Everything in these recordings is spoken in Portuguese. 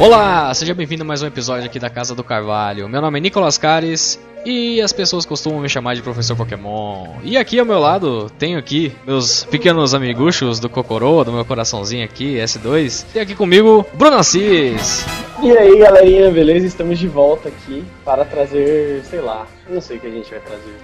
Olá, seja bem-vindo a mais um episódio aqui da Casa do Carvalho. Meu nome é Nicolas Cares e as pessoas costumam me chamar de Professor Pokémon. E aqui ao meu lado tenho aqui meus pequenos amiguchos do Cocorô, do meu coraçãozinho aqui, S2. Tem aqui comigo Bruno Assis. E aí, galerinha, beleza? Estamos de volta aqui para trazer, sei lá, não sei o que a gente vai trazer.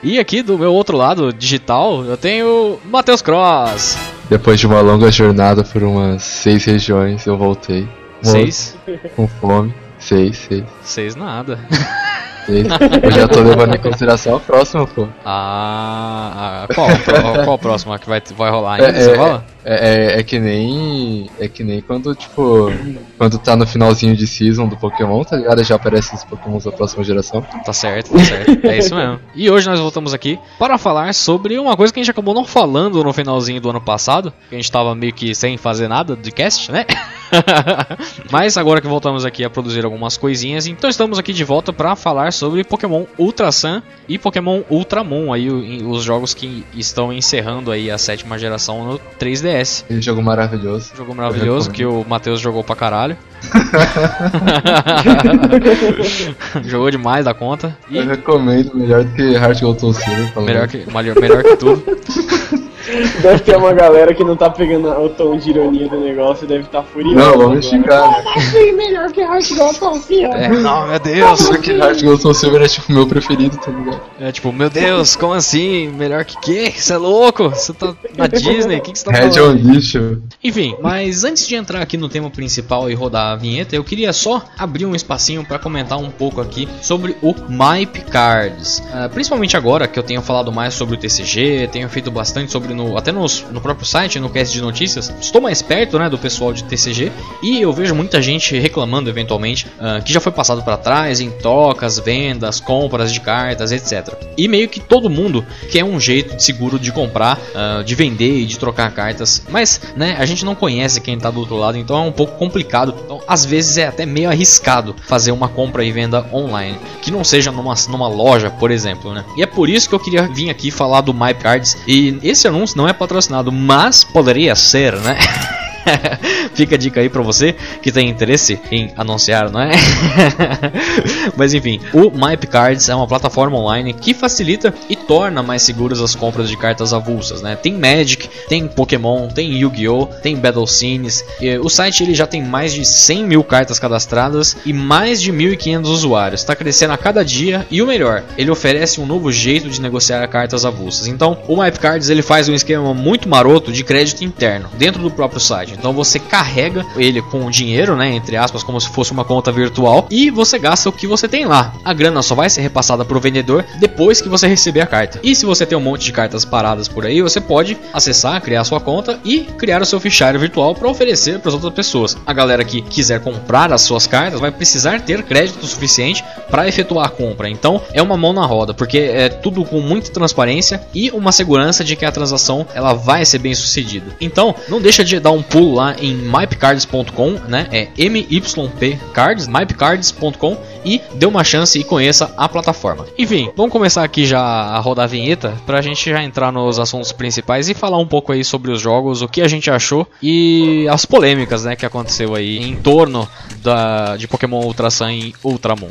e aqui do meu outro lado, digital, eu tenho Matheus Cross. Depois de uma longa jornada por umas seis regiões, eu voltei. Seis? Com fome. Seis, seis. Seis nada. Eu já tô levando em consideração a próxima, pô. Ah, ah qual, qual, qual a próxima que vai, vai rolar ainda? É, Você é, rola? É, é, é, que nem. É que nem quando, tipo. Quando tá no finalzinho de season do Pokémon, tá ligado? Já aparecem os Pokémon da próxima geração. Tá certo, tá certo. É isso mesmo. E hoje nós voltamos aqui para falar sobre uma coisa que a gente acabou não falando no finalzinho do ano passado. Que a gente tava meio que sem fazer nada de cast, né? Mas agora que voltamos aqui a produzir algumas coisinhas, então estamos aqui de volta para falar sobre Pokémon Ultra Sun e Pokémon Ultramon, aí os jogos que estão encerrando aí a sétima geração no 3DS. DS. Jogo maravilhoso. Jogo maravilhoso que o Matheus jogou pra caralho. jogou demais da conta. E... Eu recomendo, melhor do que Heart Gold Soul Silver. Melhor que, melhor, melhor que tudo. Deve ter uma galera que não tá pegando o tom de ironia do negócio e deve estar tá furioso. Não, vamos xingar. Assim melhor que Heart Gold Soul Silver? É, não, meu Deus. Porque Heart Gold Soul Silver é tipo o meu preferido, tá ligado? É tipo, meu Deus, como assim? Melhor que quê? Você é louco? Você tá na Disney? O que, que você tá Red falando? É um lixo. Enfim, mas antes de entrar aqui no tema principal e rodar a vinheta, eu queria só abrir um espacinho para comentar um pouco aqui sobre o MyP Cards. Uh, principalmente agora que eu tenho falado mais sobre o TCG, tenho feito bastante sobre no, até nos, no próprio site, no cast de notícias. Estou mais perto né, do pessoal de TCG e eu vejo muita gente reclamando eventualmente uh, que já foi passado para trás em trocas, vendas, compras de cartas, etc. E meio que todo mundo quer um jeito seguro de comprar, uh, de vender e de trocar cartas, mas né, a gente não conhece quem está do outro lado, então é um pouco complicado. Então, às vezes é até meio arriscado fazer uma compra e venda online, que não seja numa, numa loja, por exemplo, né? E é por isso que eu queria vir aqui falar do MyCards. E esse anúncio não é patrocinado, mas poderia ser, né? Fica a dica aí pra você que tem interesse em anunciar, não é? Mas enfim, o MyP Cards é uma plataforma online que facilita e torna mais seguras as compras de cartas avulsas, né? Tem Magic, tem Pokémon, tem Yu-Gi-Oh, tem Battle Scenes. o site ele já tem mais de 100 mil cartas cadastradas e mais de 1.500 usuários. Está crescendo a cada dia e o melhor, ele oferece um novo jeito de negociar cartas avulsas. Então, o MyP Cards ele faz um esquema muito maroto de crédito interno dentro do próprio site. Então você carrega ele com dinheiro, né, entre aspas, como se fosse uma conta virtual e você gasta o que você tem lá. A grana só vai ser repassada para o vendedor depois que você receber a carta. E se você tem um monte de cartas paradas por aí, você pode acessar, criar sua conta e criar o seu fichário virtual para oferecer para as outras pessoas. A galera que quiser comprar as suas cartas vai precisar ter crédito suficiente para efetuar a compra. Então é uma mão na roda, porque é tudo com muita transparência e uma segurança de que a transação ela vai ser bem sucedida. Então não deixa de dar um pulo lá em mypcards.com, né? É MYP Cards, mypcards.com e dê uma chance e conheça a plataforma. Enfim, vamos começar aqui já a rodar a vinheta pra gente já entrar nos assuntos principais e falar um pouco aí sobre os jogos, o que a gente achou e as polêmicas, né, que aconteceu aí em torno da de Pokémon Ultra Sun e Ultramon.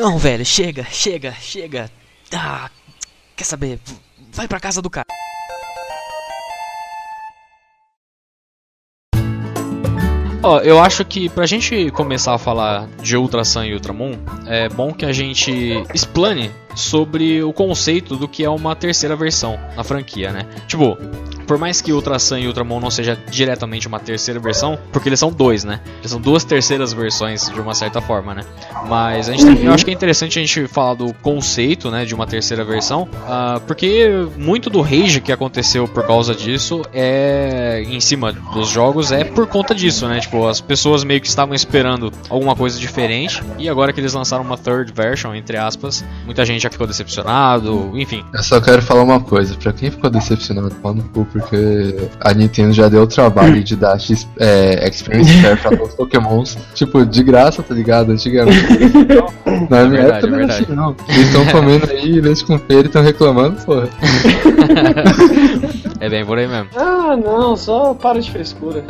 Não, velho, chega, chega, chega. Ah, quer saber? Vai pra casa do cara. Ó, oh, eu acho que pra gente começar a falar de Ultra Sun e Ultramon, é bom que a gente explane sobre o conceito do que é uma terceira versão na franquia, né? Tipo, por mais que Ultra Sun e Ultramon não seja diretamente uma terceira versão, porque eles são dois, né? Eles são duas terceiras versões de uma certa forma, né? Mas a gente eu acho que é interessante a gente falar do conceito, né, de uma terceira versão, uh, porque muito do rage que aconteceu por causa disso é em cima dos jogos é por conta disso, né? Tipo, as pessoas meio que estavam esperando alguma coisa diferente e agora que eles lançaram uma third version, entre aspas, muita gente já ficou decepcionado, enfim. Eu só quero falar uma coisa, pra quem ficou decepcionado, pau no cu, porque a Nintendo já deu o trabalho de dar é, Experience Share pra todos os Pokémons, tipo, de graça, tá ligado? Antigamente. Na minha verdade, época não era assim, não. Eles estão comendo aí, leite com feira e estão reclamando, porra. é bem por aí mesmo. Ah, não, só para de frescura.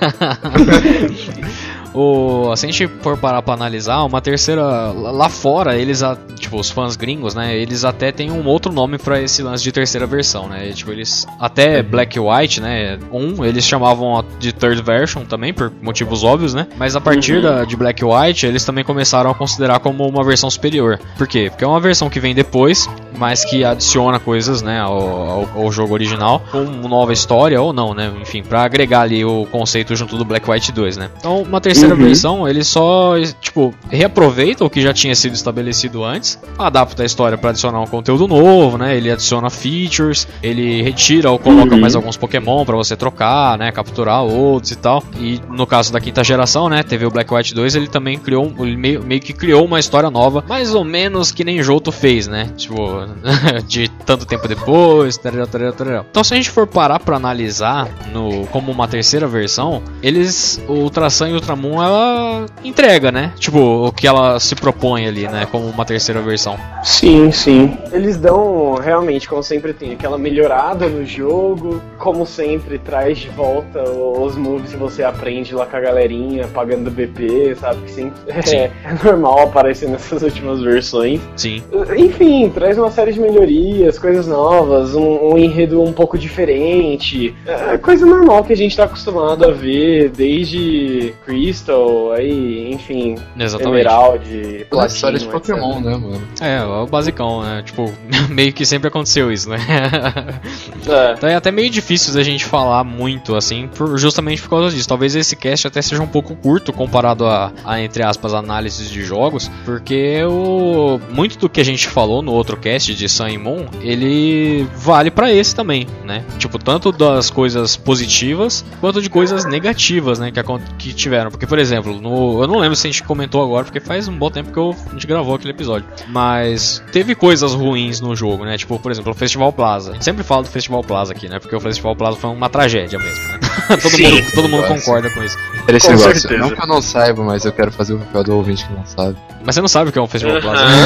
O, se a gente for parar pra analisar, uma terceira. Lá fora, eles, tipo, os fãs gringos, né? Eles até têm um outro nome para esse lance de terceira versão, né? E, tipo, eles. Até Black e White, né? Um, eles chamavam de third version também, por motivos óbvios, né? Mas a partir uhum. da, de Black White, eles também começaram a considerar como uma versão superior. Por quê? Porque é uma versão que vem depois, mas que adiciona coisas, né? Ao, ao, ao jogo original, com uma nova história ou não, né? Enfim, pra agregar ali o conceito junto do Black White 2, né? Então, uma terceira terceira uhum. versão, ele só, tipo, reaproveita o que já tinha sido estabelecido antes, adapta a história para adicionar um conteúdo novo, né? Ele adiciona features, ele retira ou coloca uhum. mais alguns Pokémon para você trocar, né? Capturar outros e tal. E no caso da quinta geração, né? Teve o Black White 2, ele também criou, ele meio, meio que criou uma história nova, mais ou menos que nem Johto fez, né? Tipo, de tanto tempo depois, tarará, tarará, tarará. Então se a gente for parar para analisar no como uma terceira versão, eles o Ultra Sun e Ultramon ela entrega, né? Tipo, o que ela se propõe ali, né? Como uma terceira versão. Sim, sim. Eles dão, realmente, como sempre tem, aquela melhorada no jogo. Como sempre, traz de volta os moves que você aprende lá com a galerinha, pagando BP, sabe? Que sempre é, é, normal aparecer nessas últimas versões. Sim. Enfim, traz uma série de melhorias, coisas novas, um, um enredo um pouco diferente. É coisa normal que a gente tá acostumado a ver desde Crystal, aí, enfim, Exatamente. Emerald, Platino, história de Pokémon, etc. né, mano? É, é o basicão, né? Tipo, meio que sempre aconteceu isso, né? é. Então é até meio difícil da gente falar muito, assim, por, justamente por causa disso. Talvez esse cast até seja um pouco curto comparado a, a entre aspas, análises de jogos, porque o, muito do que a gente falou no outro cast de Sun e Moon, ele vale para esse também, né? Tipo, tanto das coisas positivas quanto de coisas negativas, né, que, que tiveram. Porque, por exemplo, no, eu não lembro se a gente comentou agora, porque faz um bom tempo que eu, a gente gravou aquele episódio. Mas teve coisas ruins no jogo, né? Tipo, por exemplo, o Festival Plaza. A gente sempre fala do Festival Plaza aqui, né? Porque o Festival Plaza foi uma tragédia mesmo, né? todo Sim, mundo, todo mundo concorda com isso. Esse com negócio. Certeza. Não que eu não saiba, mas eu quero fazer o papel do ouvinte que não sabe. Mas você não sabe o que é um Festival Plaza, né?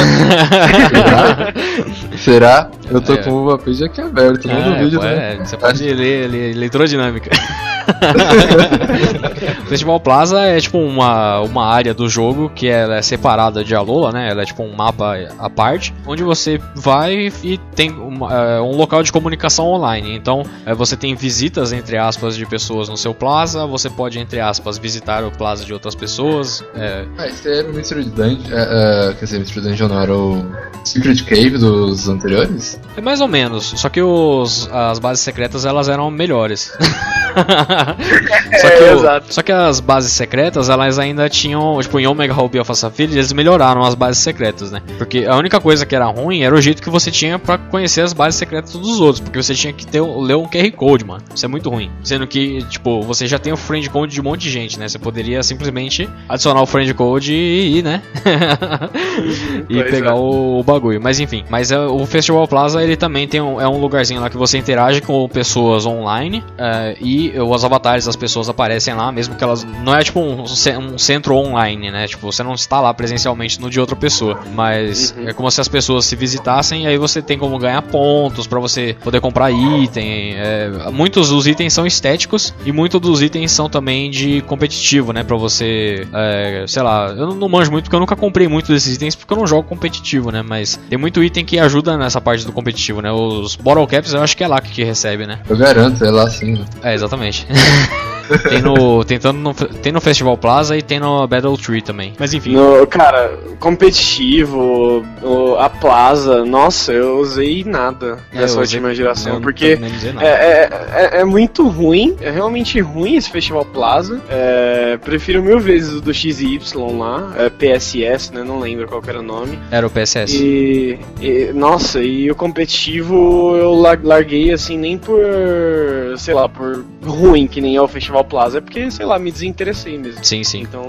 Será? Eu tô é. com o page aqui aberto, não é, vídeo, né? Você pode ler, ler leitura dinâmica. o Festival Plaza é tipo uma, uma área do jogo que ela é separada de Alola, né? Ela é tipo um mapa à parte, onde você vai e tem uma, é, um local de comunicação online. Então é, você tem visitas, entre aspas, de pessoas no seu Plaza, você pode, entre aspas, visitar o Plaza de outras pessoas. É... Ah, esse o Mystery Dungeon. É, é, quer dizer, Mystery Dungeon não era o Secret Cave dos anteriores? É mais ou menos, só que os, as bases secretas elas eram melhores. só, que é, o, só que as bases secretas, elas ainda tinham, tipo, em Omega Ruby Alpha Sapphire, eles melhoraram as bases secretas, né? Porque a única coisa que era ruim era o jeito que você tinha para conhecer as bases secretas dos outros, porque você tinha que ter, ler um QR Code, mano. Isso é muito ruim. Sendo que, tipo, você já tem o friend code de um monte de gente, né? Você poderia simplesmente adicionar o friend code e ir, né? e pegar é. o, o, bagulho. Mas enfim, mas é, o Festival Plaza, ele também tem um, é um lugarzinho lá que você interage com pessoas online é, e os avatares das pessoas aparecem lá, mesmo que elas. Não é tipo um, um, centro online, né? Tipo, você não está lá presencialmente no de outra pessoa. Mas uhum. é como se as pessoas se visitassem e aí você tem como ganhar pontos para você poder comprar item. É, muitos dos itens são estéticos e muitos dos itens são também de competitivo, né? Pra você. É, sei lá, eu não, não manjo muito porque eu nunca comprei muito desses itens porque eu não jogo competitivo, né? Mas tem muito item que ajuda nessa parte do competitivo, né? Os Bottle Caps eu acho que é lá que recebe, né? Eu garanto, é lá sim. É, exatamente. Tem no, tem, tanto no, tem no Festival Plaza e tem no Battle Tree também. Mas enfim. No, cara, competitivo, o- a Plaza, nossa, eu usei nada É, dessa usei- última geração, eu porque não é, é, é, é muito ruim, é realmente ruim esse Festival Plaza. É, prefiro mil vezes o do XY lá, é, PSS, né? Não lembro qual que era o nome. Era o PSS. E, e- nossa, e o competitivo eu la- larguei assim nem por, sei lá, por ruim que nem é o Festival Plaza, é porque, sei lá, me desinteressei mesmo. Sim, sim. Então,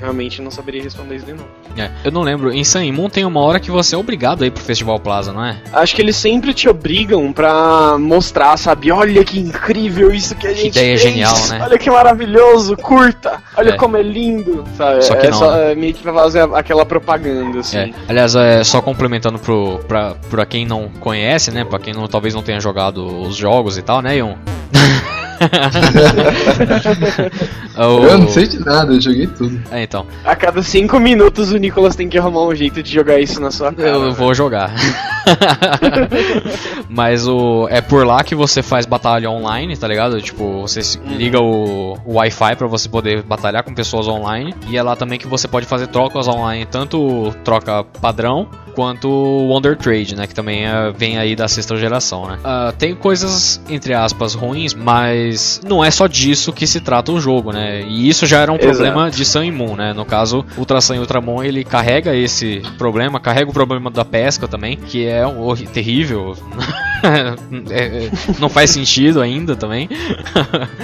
realmente não saberia responder isso de novo. É. Eu não lembro. Em Sun Moon tem uma hora que você é obrigado a ir pro Festival Plaza, não é? Acho que eles sempre te obrigam pra mostrar, sabe? Olha que incrível isso que a gente ideia fez. genial, né? Olha que maravilhoso, curta. Olha É. como é lindo, sabe? Só que é não, só, né? é meio que pra fazer aquela propaganda, assim. É. Aliás, é, só complementando pro, pra, pra quem não conhece, né? Pra quem não, talvez não tenha jogado os jogos e tal, né, Ion? O- Eu não sei de nada, eu joguei tudo. É, então. A cada cinco minutos o Nicolas tem que arrumar um jeito de jogar isso na sua cara. Eu vou jogar. Mas o é por lá que você faz batalha online, tá ligado? Tipo, você se- liga o, o Wi-Fi pra você poder batalhar com pessoas online. E é lá também que você pode fazer trocas online, tanto troca padrão quanto o Wonder Trade, né? Que também é- vem aí da sexta geração, né? Ah, tem coisas, entre aspas, ruins, mas não é só disso que se trata o jogo, né? E isso já era um Exato. problema de Sun e Moon, né? No caso, Ultra Sun e Ultramon, ele carrega esse problema, carrega o problema da pesca também, que é um terrível. É, é, não faz sentido ainda também.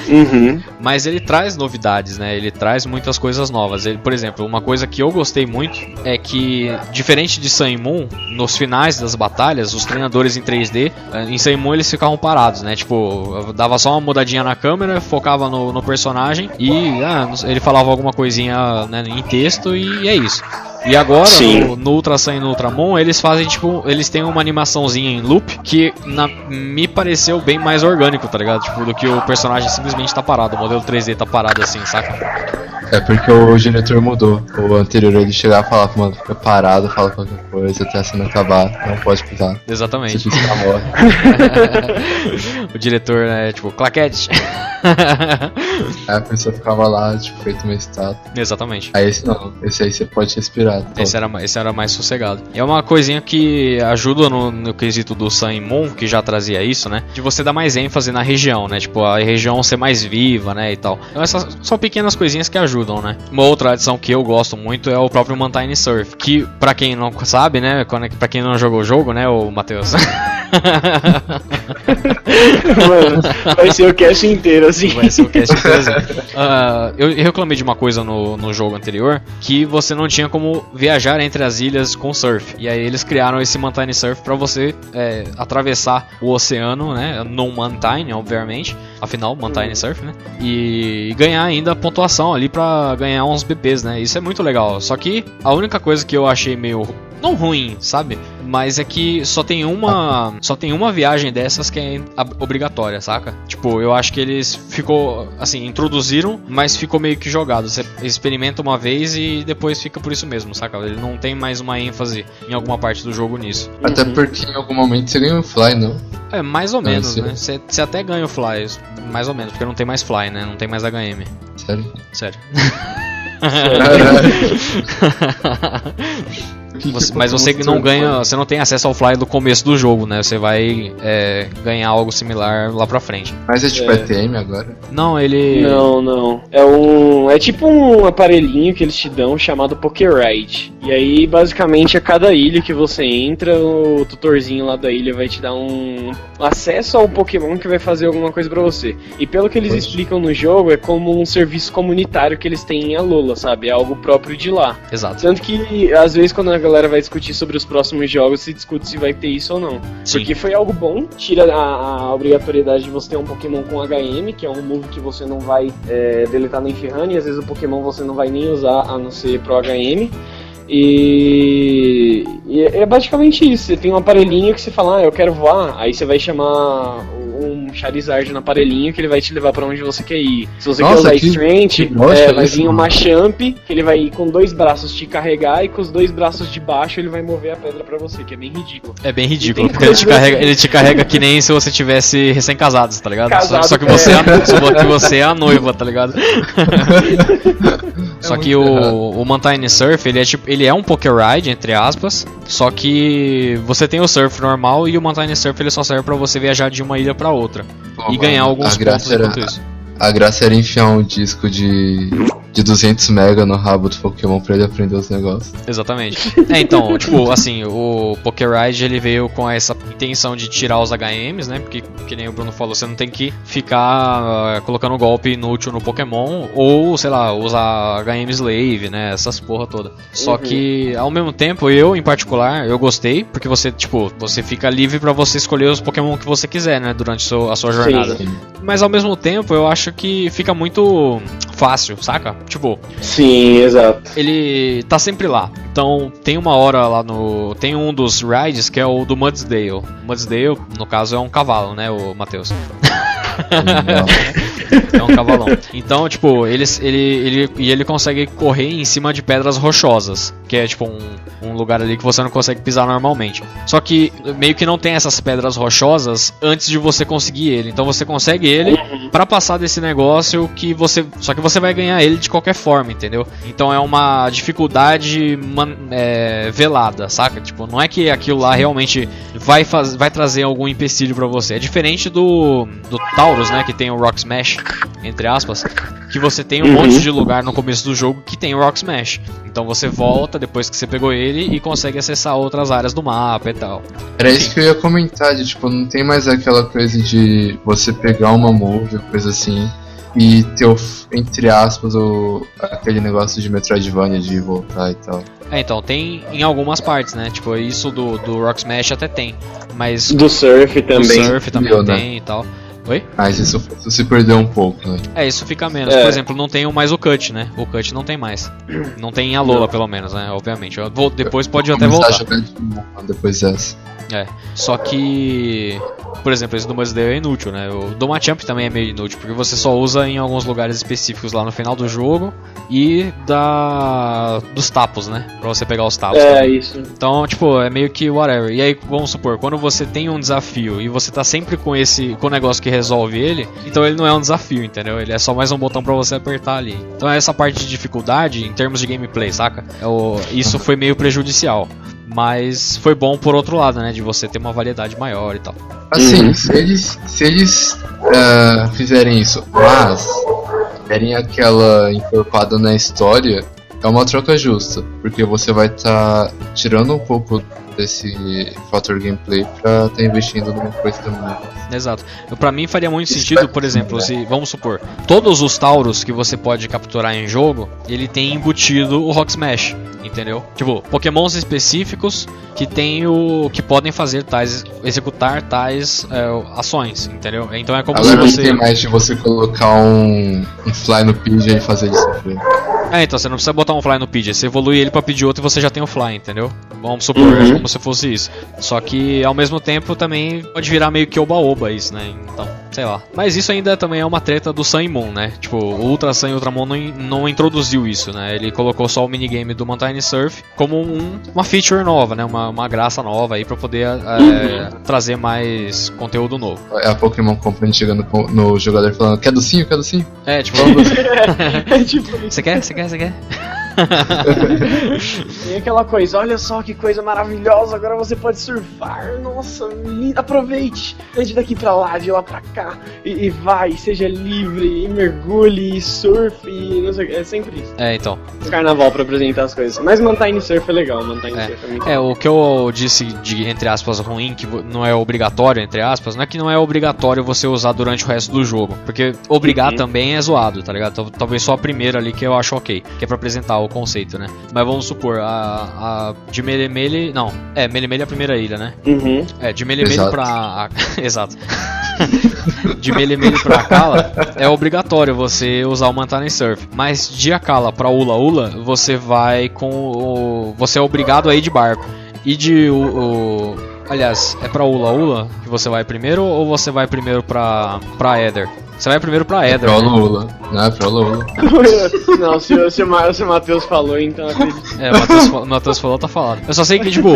Uhum. Mas ele traz novidades, né? Ele traz muitas coisas novas. Ele, por exemplo, uma coisa que eu gostei muito é que, diferente de Sun Moon, nos finais das batalhas, os treinadores em 3D, eh, em Sun Moon eles ficavam parados, né? Tipo, dava só uma mudadinha na câmera, focava no, no personagem e ah, ele falava alguma coisinha né, em texto e é isso. E agora, Sim. no, no Ultra Sun e no Ultramon, eles fazem, tipo, eles têm uma animaçãozinha em loop que na- me pareceu bem mais orgânico, tá ligado? Tipo, do que o personagem simplesmente tá parado, o modelo 3D tá parado assim, saca? É porque o diretor mudou. O anterior ele chegava e falava, mano, fica parado, fala qualquer coisa até a cena acabar, não pode pisar. Se Exatamente. pisar, morre. o diretor, né, tipo, claquete. Aí a pessoa ficava lá, tipo, feito uma estátua. Exatamente. Aí esse não, esse aí você pode respirar. Pô, Esse era, esse era mais sossegado. E é uma coisinha que ajuda no, no quesito do Sun e Moon, que já trazia isso, né? De você dar mais ênfase na região, né? Tipo, a região ser mais viva, né? E tal. Então essas são pequenas coisinhas que ajudam, né? Uma outra adição que eu gosto muito é o próprio Mountain Surf. Que, pra quem não sabe, né? Quando, pra quem não jogou o jogo, né, o Matheus? Mano, vai ser o cast inteiro, assim. Vai ser o cast inteiro, assim. Ah, eu reclamei de uma coisa no, no jogo anterior, que você não tinha como viajar entre as ilhas com surf. E aí eles criaram esse Mountain Surf pra você é, atravessar o oceano, né? No Mountain, obviamente. Afinal, Mountain Surf, né? E ganhar ainda pontuação ali pra ganhar uns BPs, né? Isso é muito legal. Só que a única coisa que eu achei meio não ruim, sabe? Mas é que só tem uma, só tem uma viagem dessas que é obrigatória, saca? Tipo, eu acho que eles ficou assim, introduziram, mas ficou meio que jogado. Você experimenta uma vez e depois fica por isso mesmo, saca? Ele não tem mais uma ênfase em alguma parte do jogo nisso. Até porque em algum momento você ganha um fly, não? É, mais ou menos, sim. né? Você você até ganha o fly, mais ou menos, porque não tem mais fly, né? Não tem mais HM. Sério? Sério. Você- mas você não ganha, você não tem acesso ao fly do começo do jogo, né? Você vai é, ganhar algo similar lá pra frente. Mas é tipo É. ETM agora? Não, ele. Não, não. É um. É tipo um aparelhinho que eles te dão chamado Pokéride. E aí, basicamente, a cada ilha que você entra, o tutorzinho lá da ilha vai te dar um acesso ao Pokémon que vai fazer alguma coisa pra você. E pelo que eles Poxa. explicam no jogo, é como um serviço comunitário que eles têm em Alola, sabe? É algo próprio de lá. Exato. Tanto que, às vezes, quando a galera vai discutir sobre os próximos jogos, se discute se vai ter isso ou não. Sim. Porque foi algo bom, tira a, a obrigatoriedade de você ter um Pokémon com HM, que é um move que você não vai é, deletar nem ferrando, e às vezes o Pokémon você não vai nem usar a não ser pro HM. E, e é basicamente isso. Você tem um aparelhinho que você fala, ah, eu quero voar, aí você vai chamar um Charizard no aparelhinho que ele vai te levar pra onde você quer ir. Se você Nossa, quer usar que- Strength, que bosta é, vai vir uma Champ, que ele vai ir com dois braços te carregar e com os dois braços de baixo ele vai mover a pedra pra você, que é bem ridículo. É bem ridículo, porque ele te, carrega, ele te carrega que nem se você tivesse recém-casados, tá ligado? Só, Casado, só que você é. é. a, só que você é a noiva, tá ligado? só que o, o Mountain Surf, ele é tipo, ele é um Poké Ride, entre aspas, só que você tem o surf normal e o Mountain Surf ele só serve pra você viajar de uma ilha pra outra e ganhar alguns pontos era, enquanto isso. A graça era enfiar um disco de, de 200 mega no rabo do Pokémon pra ele aprender os negócios. Exatamente. É, então, tipo, assim, o Poké Ride ele veio com essa intenção de tirar os HMs, né? Porque, que nem o Bruno falou, você não tem que ficar ah, colocando golpe inútil no Pokémon ou, sei lá, usar HM Slave, né? Essas porra toda. Só Uhum. que, ao mesmo tempo, eu, em particular, eu gostei, porque você, tipo, você fica livre pra você escolher os Pokémon que você quiser, né? Durante a sua jornada. Sim. Mas, ao mesmo tempo, eu acho que fica muito fácil, saca? Tipo, Sim, exato. ele tá sempre lá. Então tem uma hora lá no. Tem um dos rides que é o do Mudsdale. Mudsdale, no caso, é um cavalo, né, o Matheus? É um cavalão. Então, tipo, ele, ele, ele, e ele consegue correr em cima de pedras rochosas, que é tipo um, um lugar ali que você não consegue pisar normalmente. Só que meio que não tem essas pedras rochosas antes de você conseguir ele. Então você consegue ele pra passar desse negócio que você. Só que você vai ganhar ele de qualquer forma, entendeu? Então é uma dificuldade man- é, velada, saca? Tipo, não é que aquilo lá realmente vai, faz, vai trazer algum empecilho pra você. É diferente do, do Taurus, né? Que tem o Rock Smash, entre aspas. Que você tem um Uhum. monte de lugar no começo do jogo que tem o Rock Smash. Então você volta depois que você pegou ele e consegue acessar outras áreas do mapa e tal. Era isso que eu ia comentar, de tipo, não tem mais aquela coisa de você pegar uma move, coisa assim, e ter, o, entre aspas, o, aquele negócio de Metroidvania de voltar e tal. É, então, tem em algumas partes, né? Tipo, isso do, do Rock Smash até tem. Mas Do surf do também. Surf também Entendeu, né? tem e tal. Oi? Mas isso, isso se perdeu um pouco, né? É, isso fica menos. É. Por exemplo, não tem mais o Cut, né? O Cut não tem mais. Não tem em Alola, pelo menos, né? Obviamente. Eu vou- depois pode até Começar a voltar. jogar de novo depois dessa. É. Só que. Por exemplo, esse do Mudsdale é inútil, né? O do Machamp também é meio inútil, porque você só usa em alguns lugares específicos lá no final do jogo e da. dos tapos, né? Pra você pegar os tapos. É, também. isso. Então, tipo, é meio que whatever. E aí, vamos supor, quando você tem um desafio e você tá sempre com esse com o negócio que resolve ele, então ele não é um desafio, entendeu? Ele é só mais um botão pra você apertar ali. Então essa parte de dificuldade em termos de gameplay, saca? É o- isso foi meio prejudicial. Mas foi bom por outro lado, né? De você ter uma variedade maior e tal. Assim, Uhum. se eles, se eles ah, fizerem isso, mas derem aquela encorpada na história, é uma troca justa, porque você vai estar tirando um pouco desse fator gameplay pra estar investindo numa coisa também. Exato. Pra mim faria muito Isso sentido, por exemplo, sentido, se vamos supor, todos os Tauros que você pode capturar em jogo, ele tem embutido o Rock Smash, entendeu? Tipo, Pokémons específicos que tem o que podem fazer tais executar tais é, ações, entendeu? Então é como Agora não se você tem mais de você colocar um, um fly no Pigeon e fazer ele sofrer. É, então você não precisa botar um Fly no Pidgey, você evolui ele pra pedir outro e você já tem o Fly, entendeu? Vamos supor, Uhum. Como se fosse isso. Só que ao mesmo tempo também pode virar meio que oba-oba isso, né? Então, sei lá. Mas isso ainda também é uma treta do Sun e Moon, né? Tipo, o Ultra Sun e Ultra Moon não, não introduziu isso, né? Ele colocou só o minigame do Mountain Surf como um- uma feature nova, né? Uma, uma graça nova aí pra poder é, trazer mais conteúdo novo. É a Pokémon Company chegando no jogador falando, quer docinho, quer docinho? É, tipo, É tipo você quer? Você quer? Você quer? E aquela coisa, olha só que coisa maravilhosa, agora você pode surfar, nossa, aproveite, ande daqui pra lá, de lá pra cá, e, e vai, seja livre, e mergulhe, e surfe, e não sei o que, é sempre isso. É, então. Carnaval pra apresentar as coisas. Mas Mountain Surf é legal, Mountain É. Surf é muito É, o que eu disse de, entre aspas, ruim, que não é obrigatório, entre aspas, não é que não é obrigatório você usar durante o resto do jogo. Porque obrigar Uhum. também é zoado, tá ligado? Tal- Talvez só a primeira ali que eu acho ok, que é pra apresentar o conceito, né? Mas vamos supor, a, a de Melemele. Não, é, Melemele é a primeira ilha, né? Uhum. É, de Melemele pra. Exato. de Melemele pra Akala é obrigatório você usar o Mountain Surf. Mas de Akala pra Ula Ula, você vai com o. Você é obrigado a ir de barco. E de. O, o- Aliás, é pra Ula Ula que você vai primeiro ou você vai primeiro pra, pra Eder? Você vai primeiro pra Eder. Pro né? Lula. Não, é pro Lula. Não, se, o- se, Ma- se o Matheus falou, então acredito. É, o Matheus, falou, tá falado. Eu só sei que, tipo,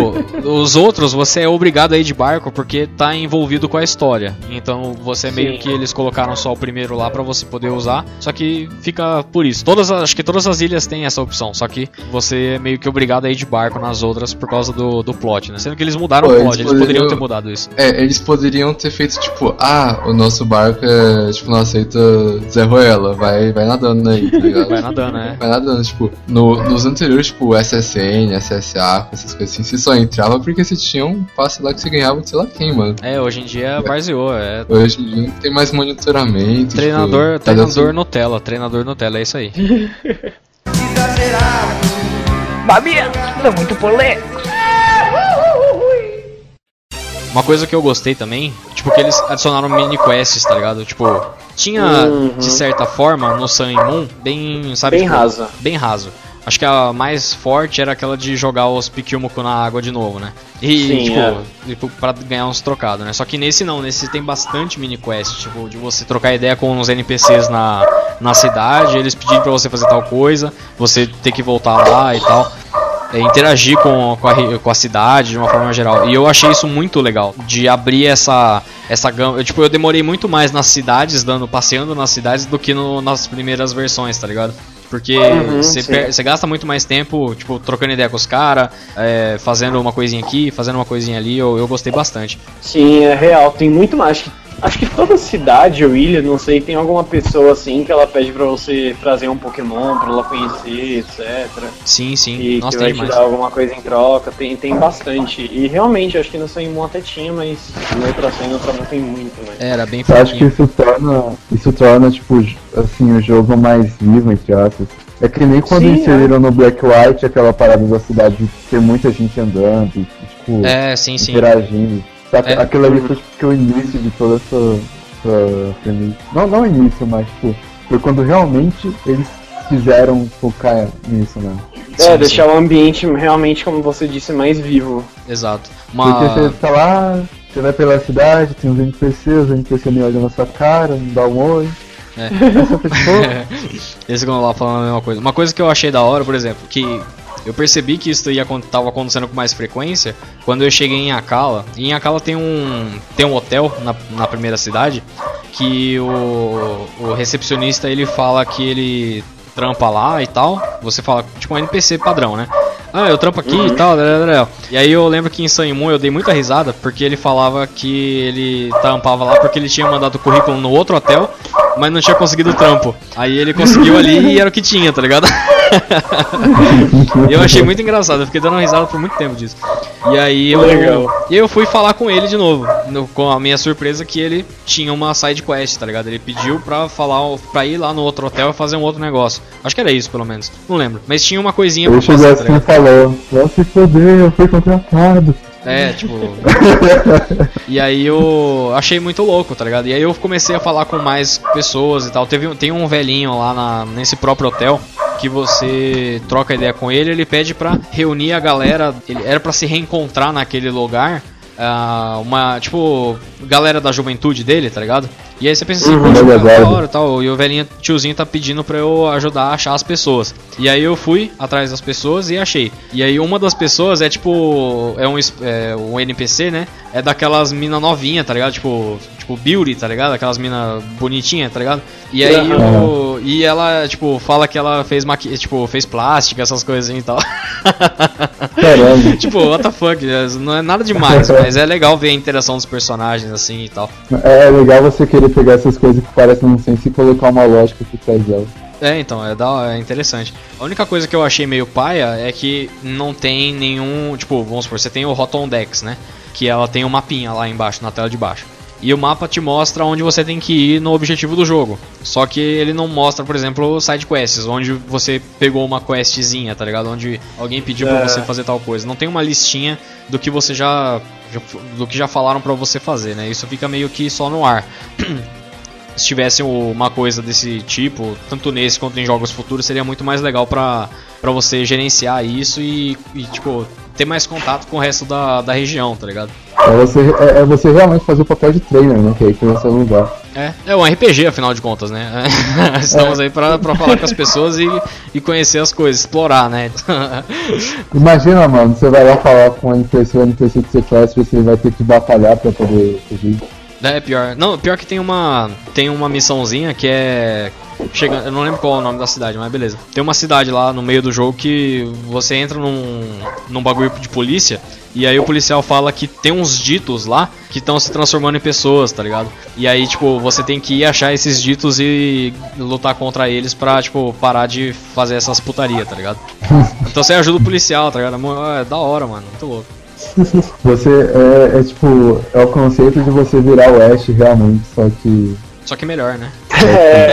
os outros você é obrigado a ir de barco porque tá envolvido com a história. Então você meio Sim. que eles colocaram só o primeiro lá pra você poder usar. Só que fica por isso. Todas, as- acho que todas as ilhas têm essa opção. Só que você é meio que obrigado a ir de barco nas outras por causa do, do plot, né? Sendo que eles mudaram Pô, o eles plot, eles poderiam poderiam- ter mudado isso. É, eles poderiam ter feito tipo, ah, o nosso barco é, tipo, não aceita Zé Ruela, vai, vai nadando aí, tá ligado? Vai nadando, né? Vai nadando, tipo, no- nos anteriores, tipo, SSN, SSA, essas coisas assim, você só entrava porque você tinha um passe lá que você ganhava de sei lá quem, mano. É, hoje em dia varzeou, é. Hoje em dia não tem mais monitoramento. Treinador, tipo, tá treinador Nutella, treinador Nutella, é isso aí. Babiando, muito polêmico. Uma coisa que eu gostei também, tipo, que eles adicionaram mini quests, tá ligado? Tipo, tinha, Uhum. de certa forma, no Sun e Moon, bem, sabe? Bem tipo, rasa. Bem raso. Acho que a mais forte era aquela de jogar os Pikyumuku na água de novo, né? E, Sim, tipo, é. tipo, pra ganhar uns trocados, né? Só que nesse não, nesse tem bastante mini quest, tipo, de você trocar ideia com os NPCs na, na cidade, eles pedirem pra você fazer tal coisa, você ter que voltar lá e tal é, interagir com, com, a, com a cidade de uma forma geral. E eu achei isso muito legal, de abrir essa essa gama. eu, Tipo, eu demorei muito mais nas cidades, dando passeando nas cidades, do que no- nas primeiras versões, tá ligado? Porque Uhum, você você gasta muito mais tempo, tipo, trocando ideia com os caras, fazendo uma coisinha aqui, fazendo uma coisinha ali, eu, eu gostei bastante. Sim, é real. Tem muito mais. Acho que, toda cidade ou ilha, não sei, tem alguma pessoa assim que ela pede pra você trazer um Pokémon pra ela conhecer, etc. Sim, sim. E Nossa, que tem vai te demais. dar alguma coisa em troca. Tem, tem bastante. E realmente, acho que no Sun Moon até tinha, mas no Ultra Moon tem muito, né? Era bem Eu acho que isso torna, isso torna, tipo, assim, o jogo mais vivo, entre aspas. É que nem quando Sim, inseriram no Black White aquela parada da cidade de ter muita gente andando, e, tipo, É, sim, sim. interagindo. Saca? É. Aquilo ali foi tipo, o início de toda essa, essa. Não, não o início, mas tipo, foi quando realmente eles quiseram focar nisso, né? É, Sim, deixar o ambiente realmente, como você disse, mais vivo. Exato. Porque você Uma... fica lá, você vai pela cidade, tem os NPCs, os NPCs nem olham na sua cara, não dá um oi. É. Eles ficam lá falando a mesma coisa. Uma coisa que eu achei da hora, por exemplo, que eu percebi que isso ia, acon- tava acontecendo com mais frequência quando eu cheguei em Akala. E em Akala tem um, tem um hotel na, na primeira cidade que o, o recepcionista ele fala que ele trampa lá e tal. Você fala, tipo um NPC padrão, né? Ah, eu trampo aqui e tal. E aí eu lembro que em Sun Moon eu dei muita risada porque ele falava que ele trampava lá porque ele tinha mandado o currículo no outro hotel, mas não tinha conseguido o trampo. Aí ele conseguiu ali e era o que tinha, tá ligado? E eu achei muito engraçado, eu fiquei dando risada por muito tempo disso. E aí eu, Legal. e eu fui falar com ele de novo, no- com a minha surpresa que ele tinha uma side quest, tá ligado? Ele pediu pra falar para ir lá no outro hotel e fazer um outro negócio. Acho que era isso, pelo menos. Não lembro, mas tinha uma coisinha pra ele chegou fazer, tá assim ligado? falou, vai se foder, eu fui contratado. É, tipo. e aí eu achei muito louco, tá ligado? E aí eu comecei a falar com mais pessoas e tal. Teve, um- tem um velhinho lá na- nesse próprio hotel que você troca ideia com ele, ele pede pra reunir a galera. Ele era pra se reencontrar naquele lugar. ah, uma, tipo, galera da juventude dele, tá ligado? E aí você pensa assim, Uhum. poxa, cara, e tal. E o velhinho tiozinho tá pedindo pra eu ajudar a achar as pessoas. E aí eu fui atrás das pessoas e achei. E aí uma das pessoas é tipo. É um, é um NPC, né? É daquelas mina novinha, tá ligado? Tipo. Tipo Beauty, tá ligado? Aquelas mina bonitinha, tá ligado? E aí o. E ela, tipo, fala que ela fez maqui... tipo, fez plástica, essas coisas e tal. Caramba. tipo, what the fuck, não é nada demais, mas é legal ver a interação dos personagens assim e tal. É legal você querer pegar essas coisas que parecem nonsense e colocar uma lógica por trás delas. É, então, é, da, é interessante. A única coisa que eu achei meio paia é que não tem nenhum. Tipo, vamos supor, você tem o Rotom Dex, né? Que ela tem um mapinha lá embaixo, na tela de baixo. E o mapa te mostra onde você tem que ir no objetivo do jogo. Só que ele não mostra, por exemplo, side quests, onde você pegou uma questzinha, tá ligado? Onde alguém pediu pra É. você fazer tal coisa. Não tem uma listinha do que você já, do que já falaram pra você fazer, né? Isso fica meio que só no ar. se tivesse uma coisa desse tipo, tanto nesse quanto em jogos futuros, seria muito mais legal pra, pra você gerenciar isso e, e, tipo, ter mais contato com o resto da, da região, tá ligado? É você, é, é você realmente fazer o papel de trainer, né? Que é aí que você lugar. É, é um RPG afinal de contas, né? Estamos aí pra, pra falar com as pessoas e, e conhecer as coisas, explorar, né? Imagina, mano, você vai lá falar com o NPC, o NPC que você conhece, você vai ter que batalhar pra poder fugir. É pior. Não, pior que tem uma tem uma missãozinha que é chega, eu não lembro qual é o nome da cidade, mas beleza. Tem uma cidade lá no meio do jogo que você entra num num bagulho de polícia e aí o policial fala que tem uns ditos lá que estão se transformando em pessoas, tá ligado? E aí, tipo, você tem que ir achar esses ditos e lutar contra eles pra, tipo, parar de fazer essas putaria, tá ligado? Então você ajuda o policial, tá ligado? É da hora, mano, muito louco. Você é, é tipo, é o conceito de você virar o Ash realmente, só que. Só que melhor, né? É,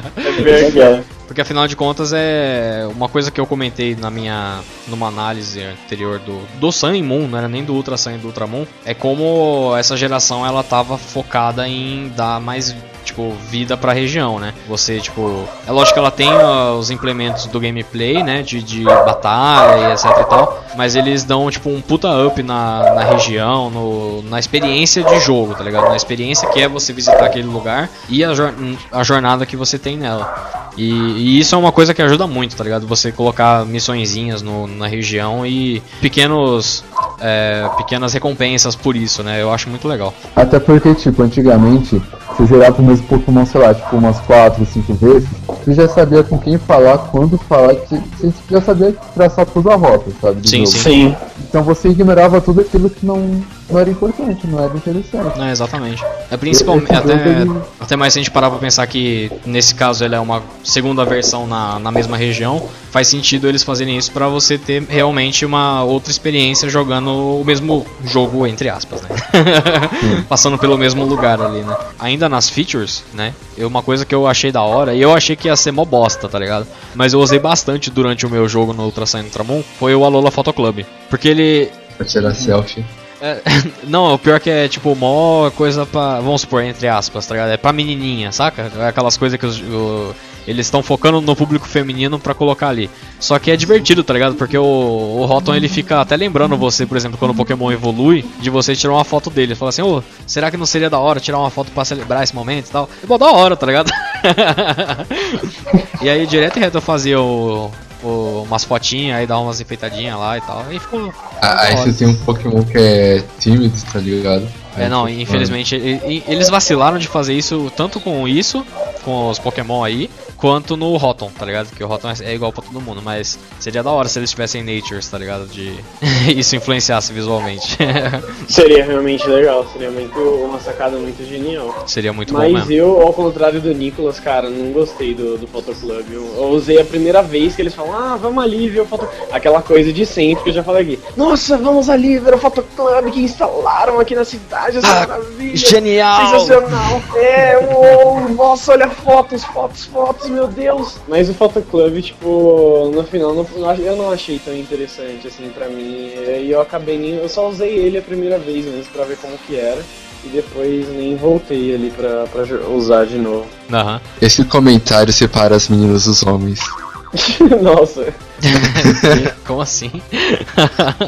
é verdade. Porque afinal de contas é uma coisa que eu comentei na minha numa análise anterior do do Sun e Moon, não era nem do Ultra Sun e do Ultramon, é como essa geração ela tava focada em dar mais tipo vida pra região, né? Você tipo, é lógico que ela tem os implementos do gameplay, né, de, de batalha e etc e tal, mas eles dão tipo um puta up na, na região, no, na experiência de jogo, tá ligado? Na experiência que é você visitar aquele lugar e a, jor- a jornada que você tem nela. E, e isso é uma coisa que ajuda muito, tá ligado? Você colocar missõezinhas no, na região e pequenos é, pequenas recompensas por isso, né? Eu acho muito legal. Até porque, tipo, antigamente, você zerava o mesmo Pokémon, sei lá, tipo, umas 4, 5 vezes, você já sabia com quem falar, quando falar, você você já sabia traçar tudo a rota, sabe? Sim, sim. Sim. Então você ignorava tudo aquilo que não, não era importante, não era interessante. É, exatamente. É principalmente Esse jogo, até, ele- até mais se a gente parar pra pensar que nesse caso ele é uma segunda versão na, na mesma região, faz sentido eles fazerem isso pra você ter realmente uma outra experiência jogando o mesmo jogo entre aspas, né? Passando pelo mesmo lugar ali, né? Ainda nas features, né? Eu, uma coisa que eu achei da hora, e eu achei que ia ser mó bosta, tá ligado? Mas eu usei bastante durante o meu jogo no Ultra Sun Ultramon, foi o Alola Photo Club. Porque ele, Pra tirar selfie. É, não, o pior que é tipo mó coisa pra. Vamos supor, entre aspas, tá ligado? É pra menininha, saca? É aquelas coisas que os- o- eles estão focando no público feminino pra colocar ali. Só que é divertido, tá ligado? Porque o, o Rotom ele fica até lembrando você, por exemplo, quando o Pokémon evolui, de você tirar uma foto dele. Fala assim, ô, será que não seria da hora tirar uma foto pra celebrar esse momento e tal? É bom, da hora, tá ligado? e aí, direto e reto eu fazia o. o- umas fotinhas, aí dava umas enfeitadinhas lá e tal. E ficou. Ah, aí você tem um Pokémon que é tímido, tá ligado? É, não, tipo, infelizmente eles vacilaram de fazer isso tanto com isso, com os Pokémon aí, quanto no Rotom, tá ligado? Que o Rotom é igual pra todo mundo, mas seria da hora se eles tivessem Natures, tá ligado? De isso influenciasse visualmente. Seria realmente legal, seria muito, uma sacada muito genial. seria muito bom Mas eu, ao contrário do Nicolas, cara, não gostei do, do Photoclub. Eu, eu usei a primeira vez que eles falam, ah, vamos ali ver o Foto... Aquela coisa de sempre que eu já falei aqui. Nossa, vamos ali ver o Photoclub que instalaram aqui na cidade, essa Ah, maravilha. Genial! Sensacional! É, uou, nossa, olha fotos, fotos, fotos, meu Deus! Mas o Photoclub, tipo, no final, não- eu não achei tão interessante assim pra mim. E eu acabei nem. Eu só usei ele a primeira vez mesmo pra ver como que era. E depois nem voltei ali pra, pra usar de novo. Aham. Esse comentário separa as meninas dos homens. nossa, Como assim?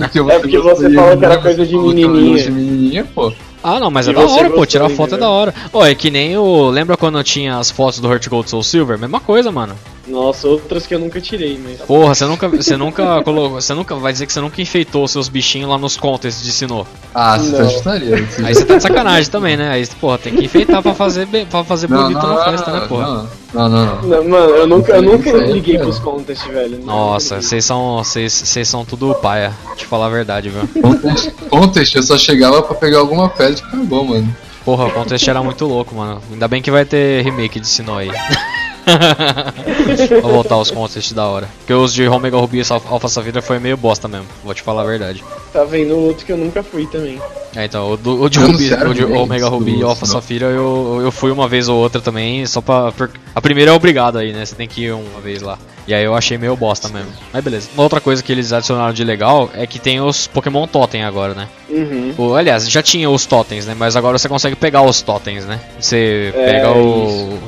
Porque É porque você falou que era coisa de menininha. De menininha, pô. Ah, não, mas E é da hora, pô. Tirar foto é da hora. Ó, é que nem o. Lembra quando tinha as fotos do Heart Gold Soul Silver? Mesma coisa, mano. Nossa, outras que eu nunca tirei, mas. Porra, você nunca, você nunca colocou, você nunca vai dizer que você nunca enfeitou os seus bichinhos lá nos contests de Sinnoh. Ah, você tá Não. chutaria. Você Aí você tá de sacanagem também, né? Aí, porra, tem que enfeitar pra fazer, bem- pra fazer bonito na festa, né, porra? Não, não, não. não. Não, mano, eu nunca, eu nunca liguei cara. pros contests, velho. Não Nossa, vocês são, vocês, vocês são tudo paia, te falar a verdade, viu? Contest, contest, eu só chegava pra pegar alguma pedra e acabou, mano. Porra, o contest era muito louco, mano. Ainda bem que vai ter remake de Sinnoh aí. Vou voltar aos contests da hora. Porque os de Omega Ruby e Alpha Safira foi meio bosta mesmo, vou te falar a verdade. Tá vendo outro que eu nunca fui também. É, então, o, do- o de Ruby, o de nem Omega Ruby e Alpha. Safira eu, eu fui uma vez ou outra também, só pra. a primeira é obrigado aí, né? Você tem que ir uma vez lá. E aí eu achei meio bosta mesmo. Mas beleza. Uma outra coisa que eles adicionaram de legal é que tem os Pokémon Totem agora, né? Uhum. O, aliás, já tinha os totens, né? Mas agora você consegue pegar os totens, né? Você É, pega o.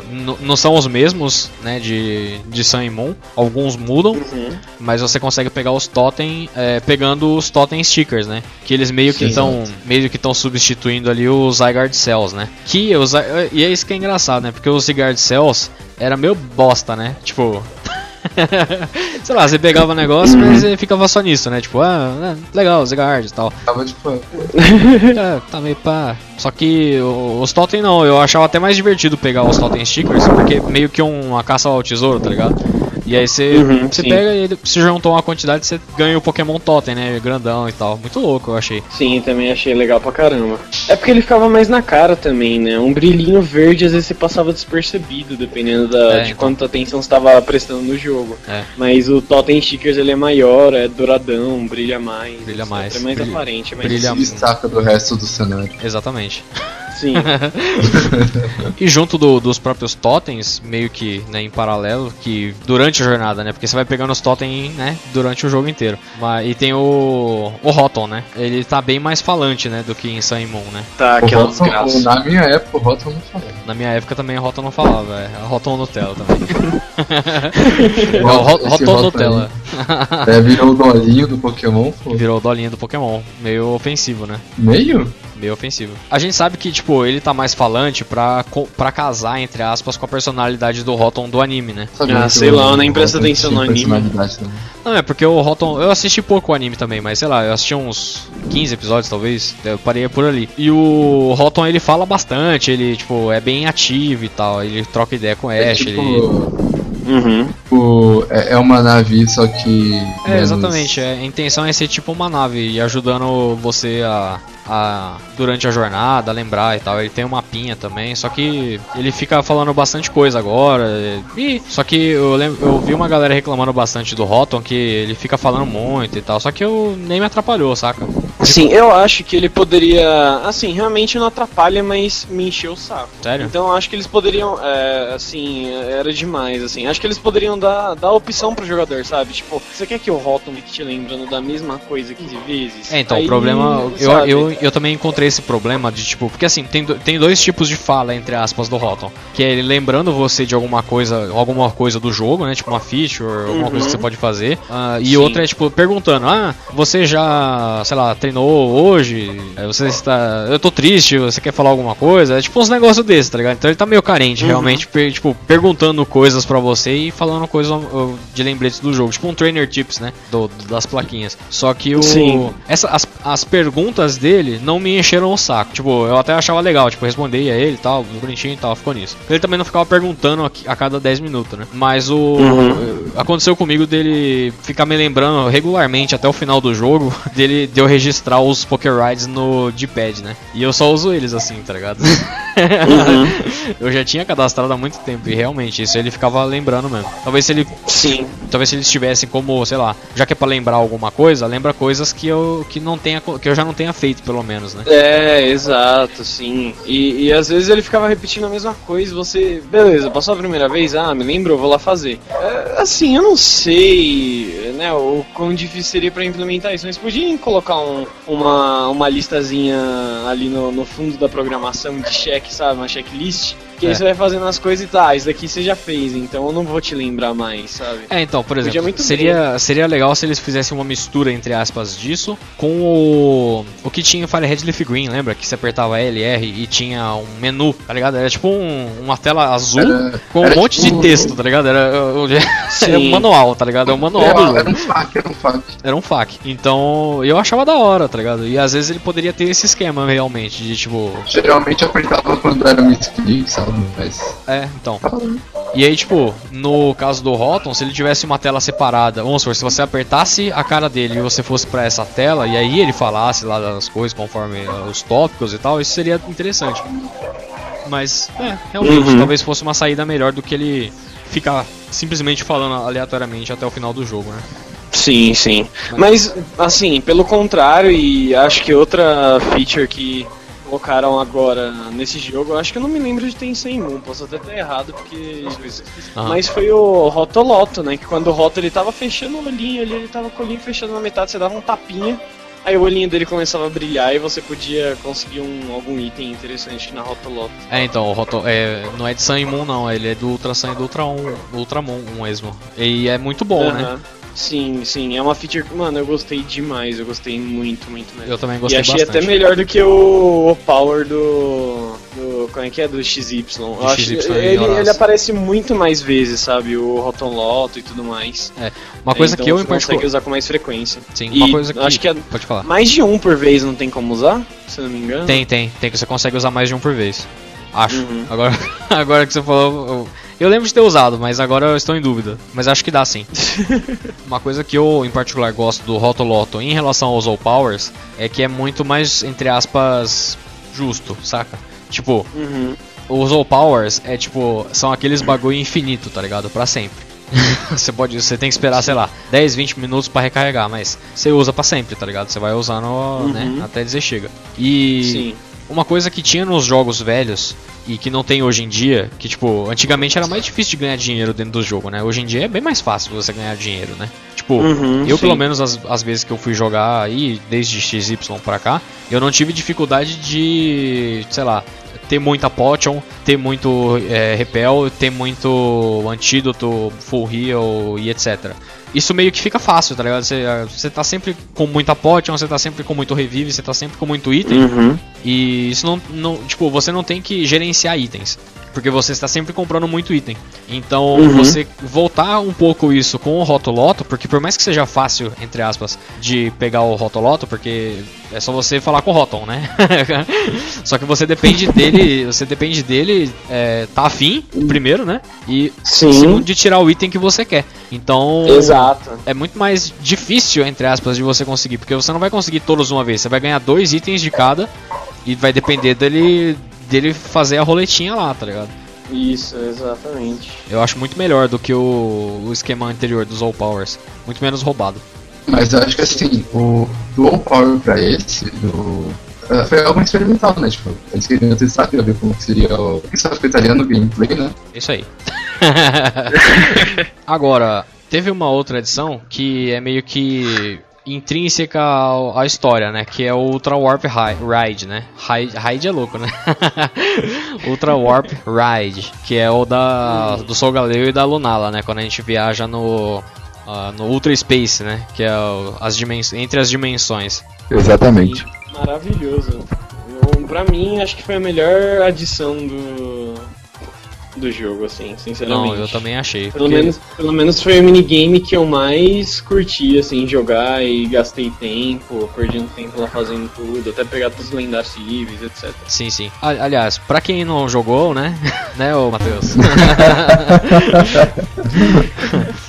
não são os mesmos, né, de, de Sun e Moon. Alguns mudam, Uhum. mas você consegue pegar os totem é, pegando os totem stickers, né? Que eles meio que Sim, estão meio que estão substituindo ali os Zygarde Cells, né? Que os, Zy- e é isso que é engraçado, né? Porque os Zygarde Cells era meio bosta, né? Tipo, sei lá, você pegava o negócio, mas você ficava só nisso, né? Tipo, ah, é, legal, Zygarde e tal. Tava tipo. É, tá meio pá. Só que os totem não, eu achava até mais divertido pegar os totem stickers, porque meio que uma caça ao tesouro, tá ligado? E aí você, Uhum, você sim. pega e ele- se juntou uma quantidade, você ganha o Pokémon Totem, né? Grandão e tal. Muito louco, eu achei. Sim, também achei legal pra caramba. É porque ele ficava mais na cara também, né? Um brilhinho verde às vezes você passava despercebido, dependendo da, É, de então. quanta atenção você estava prestando no jogo. É. Mas o Totem Stickers ele é maior, é douradão, brilha mais. Brilha mais. É mais Brilha- aparente, é mais brilha- Se destaca do resto do cenário. Exatamente. Sim. E junto do- dos próprios totens, meio que né, em paralelo, que durante a jornada, né? Porque você vai pegando os totens, né? Durante o jogo inteiro. Mas, e tem o. O Rotom, né? Ele tá bem mais falante, né? Do que em Sun Moon, né? Tá, O aquela Rotom- desgraça. na minha época, o Rotom não falava. Na minha época também a Rotom não falava, é. A Rotom Nutella também. é, o Ro- Esse Rotom Rotom Nutella. É, virou o dolinho do Pokémon, pô. Virou o dolinho do Pokémon. Meio ofensivo, né? Meio? Meio ofensivo. A gente sabe que, tipo, ele tá mais falante pra, pra casar, entre aspas, com a personalidade do Rotom do anime, né? Ah, que sei lá, eu nem Rotom atenção no anime. também. Não, é porque o Rotom. Eu assisti pouco o anime também, mas sei lá, eu assisti uns 15 episódios talvez. Eu parei por ali. E o Rotom ele fala bastante, ele, tipo, é bem ativo e tal. Ele troca ideia com o É Ash, tipo, ele. Uhum. o- é, é uma nave, só que. É, menos- exatamente. é, a intenção é ser tipo uma nave e ajudando você a, a. durante a jornada, lembrar e tal. Ele tem um mapinha também, só que ele fica falando bastante coisa agora. E, só que eu, lembro, eu vi uma galera reclamando bastante do Rotom, que ele fica falando muito e tal. Só que eu nem me atrapalhou, saca? Sim, eu acho que ele poderia. Assim, realmente não atrapalha, mas me encheu o saco. Sério? Então eu acho que eles poderiam. é, assim, era demais, assim. Acho que eles poderiam dar, dar opção pro jogador, sabe? Tipo, você quer que o Rotom fique te lembrando da mesma coisa 15 vezes? É, então, Aí, o problema. Eu, eu, eu também encontrei esse problema de tipo. Porque assim, tem, tem dois tipos de fala, entre aspas, do Rotom. Que é ele lembrando você de alguma coisa, alguma coisa do jogo, né? Tipo uma feature, alguma Uhum. coisa que você pode fazer. Ah, e Sim. outra é tipo perguntando: Ah, você já, sei lá, treinou hoje? Você está. Eu tô triste, você quer falar alguma coisa? É tipo uns negócios desses, tá ligado? Então ele tá meio carente, Uhum. realmente, per- tipo, perguntando coisas pra você e falando coisas de lembretes do jogo. Tipo um trainer tips, né? Do, das plaquinhas. Só que o. Sim. Essa, as, as perguntas dele não me encheram o saco. Tipo, eu até achava legal, tipo, respondia ele e tal, bonitinho e tal, ficou nisso. Ele também não ficava perguntando a, cada 10 minutos, né? Mas o. Uhum. Aconteceu comigo dele ficar me lembrando regularmente até o final do jogo, dele de eu registrar os Poké Rides no D-pad, né? E eu só uso eles assim, tá ligado? Uhum. eu já tinha cadastrado há muito tempo e realmente isso ele ficava lembrando mesmo. Talvez se ele Sim. talvez se eles tivessem como, sei lá, já que é pra lembrar alguma coisa, lembra coisas que eu que não tenha que eu já não tenha feito pelo menos, né? É, exato, sim. E, e às vezes ele ficava repetindo a mesma coisa, você. Beleza, passou a primeira vez, ah, me lembrou, vou lá fazer. É, assim, eu não sei, né, o quão difícil seria pra implementar isso, mas podiam colocar um- uma, uma listazinha ali no, no fundo da programação de check, sabe? Uma checklist. Que É. aí você vai fazendo as coisas e tá, isso daqui você já fez, então eu não vou te lembrar mais, sabe? É, então, por exemplo, muito seria, seria legal se eles fizessem uma mistura, entre aspas, disso com o, o que tinha em Firehead Leaf Green, lembra? Que você apertava L, R e tinha um menu, tá ligado? Era tipo um- uma tela azul Era- com um era monte tipo- de texto, tá ligado? Era, era um manual, tá ligado? É um manual do Era, jogo. era um fac, era um fac. Era um FAQ. Então, eu achava da hora, tá ligado? E às vezes ele poderia ter esse esquema realmente, de tipo. Geralmente apertava quando era misclick, sabe? Mas. É, então. E aí, tipo, no caso do Rotom, se ele tivesse uma tela separada, vamos supor, se você apertasse a cara dele e você fosse pra essa tela, e aí ele falasse lá das coisas conforme uh, os tópicos e tal, isso seria interessante. Mas, é, realmente, Uhum. talvez fosse uma saída melhor do que ele ficar simplesmente falando aleatoriamente até o final do jogo, né? Sim, sim. Mas, assim, pelo contrário, e acho que outra feature que colocaram agora nesse jogo, eu acho que eu não me lembro de ter em 100 Moon, posso até estar errado, porque. Aham. Mas foi o Rotoloto, né? Que quando o Roto ele tava fechando o olhinho ali, ele tava com o olhinho fechando na metade, você dava um tapinha Aí o olhinho dele começava a brilhar e você podia conseguir um, algum item interessante na Rota Loto. É, então, o Roto, é, não é de Sun Moon não, ele é do Ultra Sun e do Ultra 1, do Ultra Moon mesmo. E é muito bom, né? Sim, sim, é uma feature que, mano, eu gostei demais, eu gostei muito, muito mesmo. Eu também E gostei achei bastante. até melhor do que o, o Power do, do. Como é que é? Do XY. Eu acho, XY ele, ele aparece muito mais vezes, sabe? O Rotom Loto e tudo mais. Uma coisa Então que eu você em particular. consegue usar com mais frequência. Sim, E uma coisa que. acho que é- Pode falar. Mais de um por vez não tem como usar, se não me engano. Tem, tem, tem que você consegue usar mais de um por vez. Acho. Uhum. Agora, agora que você falou. Eu, eu lembro de ter usado, mas agora eu estou em dúvida. Mas acho que dá sim. Uma coisa que eu, em particular, gosto do Rotoloto em relação aos All Powers é que é muito mais, entre aspas, justo, saca? Tipo, Uhum. os All Powers é tipo, são aqueles bagulho infinito, tá ligado? Pra sempre. você pode, você tem que esperar, sei lá, 10, 20 minutos pra recarregar, mas você usa pra sempre, tá ligado? Você vai usando, né, até dizer chega. E Sim. Uma coisa que tinha nos jogos velhos e que não tem hoje em dia, que tipo, antigamente era mais difícil de ganhar dinheiro dentro do jogo, né? Hoje em dia é bem mais fácil você ganhar dinheiro, né? Tipo, Uhum, eu sim. pelo menos as, as vezes que eu fui jogar aí, desde XY pra cá, eu não tive dificuldade de, sei lá, ter muita potion, ter muito é, repel, ter muito antídoto, full heal e etc. Isso meio que fica fácil, tá ligado? Você, você tá sempre com muita potion, você tá sempre com muito revive, você tá sempre com muito item. Uhum. E isso não, não. Tipo, você não tem que gerenciar itens. Porque você está sempre comprando muito item. Então, Uhum. você voltar um pouco isso com o Rotoloto, porque por mais que seja fácil, entre aspas, de pegar o Rotoloto, porque é só você falar com o Rotom, né? só que você depende dele. Você depende dele é, tá afim, primeiro, né? E Sim. segundo de tirar o item que você quer. Então. Exato. É muito mais difícil, entre aspas, de você conseguir, porque você não vai conseguir todos uma vez. Você vai ganhar dois itens de cada e vai depender dele, dele fazer a roletinha lá, tá ligado? Isso, exatamente. Eu acho muito melhor do que o, o esquema anterior dos All Powers. Muito menos roubado. Mas eu acho que assim, o do All Power pra esse, do, eh, foi algo experimental, né? Tipo, eles queriam testar pra ver como que seria o. O que você afetaria no gameplay, né? Isso aí. Agora, teve uma outra edição que é meio que intrínseca à história, né? Que é o Ultra Warp Ride, né? Ride, Ride é louco, né? Ultra Warp Ride, que é o da do Sol Galileu e da Lunala, né? Quando a gente viaja no ah, no Ultra Space, né? Que é o- as dimens entre as dimensões. Exatamente. Maravilhoso. Eu, pra mim, acho que foi a melhor adição do, do jogo, assim, sinceramente. Não, eu também achei. Pelo porque- menos, pelo menos foi o minigame que eu mais curti, assim, jogar e gastei tempo, perdendo tempo lá fazendo tudo, até pegar todos os lendários civis, etc. Sim, sim. Aliás, pra quem não jogou, né? né, ô Matheus?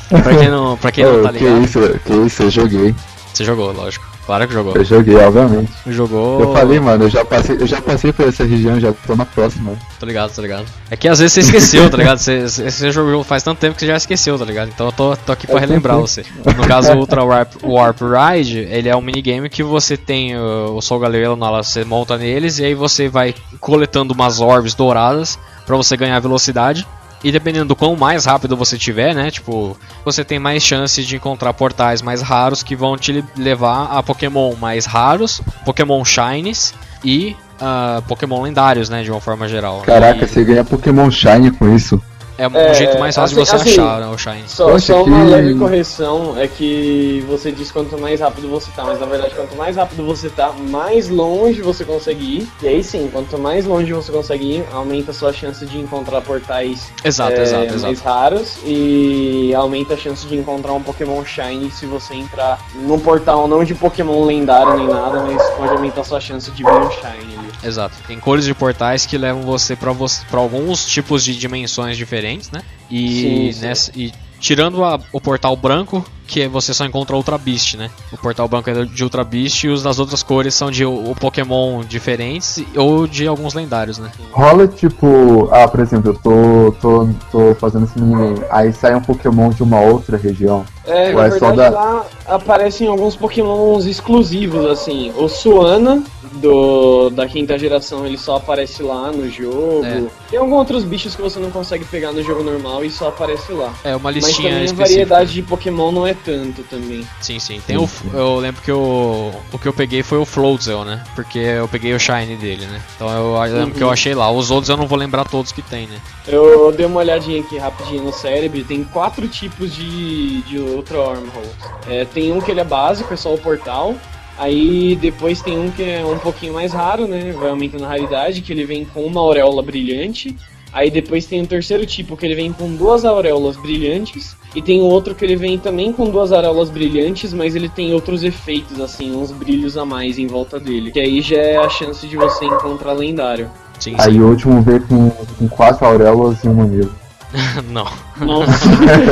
pra quem não, pra quem não Ô, tá que ligado, isso, que isso, eu joguei. Você jogou, lógico. Claro que jogou. Eu joguei, obviamente. Jogou. Eu falei, mano, eu já passei, eu já passei por essa região, já tô na próxima. Tô ligado, tô ligado. É que às vezes você esqueceu, tá ligado? Você, você jogou faz tanto tempo que você já esqueceu, tá ligado? Então eu tô, tô aqui pra É, relembrar você. No caso, o Ultra Warp, Warp Ride, ele é um minigame que você tem uh, o Sol Galileu na lá, você monta neles e aí você vai coletando umas orbes douradas pra você ganhar velocidade. E dependendo do quão mais rápido você tiver, né? Tipo, você tem mais chances de encontrar portais mais raros que vão te levar a Pokémon mais raros, Pokémon Shinies e ah, Pokémon lendários, né? De uma forma geral. Caraca, E você ganha Pokémon Shine com isso. É um É, jeito mais fácil de assim- você assim, achar né, o Shine. Só, só uma que- leve correção é que você diz quanto mais rápido você tá, mas na verdade quanto mais rápido você tá, mais longe você consegue ir. E aí sim, quanto mais longe você consegue ir, aumenta a sua chance de encontrar portais Exato, é, exato, mais exato. raros e aumenta a chance de encontrar um Pokémon Shiny se você entrar num portal não de Pokémon lendário nem nada, mas pode aumentar a sua chance de ver um Shiny ali. Exato. Tem cores de portais que levam você pra você para alguns tipos de dimensões diferentes, né? E Sim, sim. nessa e tirando a- o portal branco, que você só encontra Ultra Beast, né? O portal branco é de Ultra Beast e os das outras cores são de o, o Pokémon diferentes ou de alguns lendários, né? Rola tipo, ah, por exemplo, eu tô, tô, tô fazendo esse aí sai um Pokémon de uma outra região. É, Ou na é só verdade da- lá aparecem alguns pokémons exclusivos, assim. O Suana, do da quinta geração ele só aparece lá no jogo. É. Tem alguns outros bichos que você não consegue pegar no jogo normal e só aparece lá. É uma Mas listinha também a específica. variedade de Pokémon não é tanto também. Sim, sim. Tem o, eu lembro que o, o que eu peguei foi o Floatzel, né? Porque eu peguei o Shine dele, né? Então eu lembro que eu achei lá. Os outros eu não vou lembrar todos que tem, né? Eu dei uma olhadinha aqui rapidinho no cérebro, tem quatro tipos de, de Ultra Wormholes. É, tem um que ele é básico, é só o portal. Aí depois tem um que é um pouquinho mais raro, né? Vai aumentando a raridade, que ele vem com uma auréola brilhante. Aí depois tem o terceiro tipo, que ele vem com duas auréolas brilhantes. E tem o outro que ele vem também com duas auréolas brilhantes, mas ele tem outros efeitos, assim, uns brilhos a mais em volta dele. Que aí já é a chance de você encontrar lendário. Sim, Aí sim. o último veio com, com quatro auréolas e um mamilo. não, Nossa.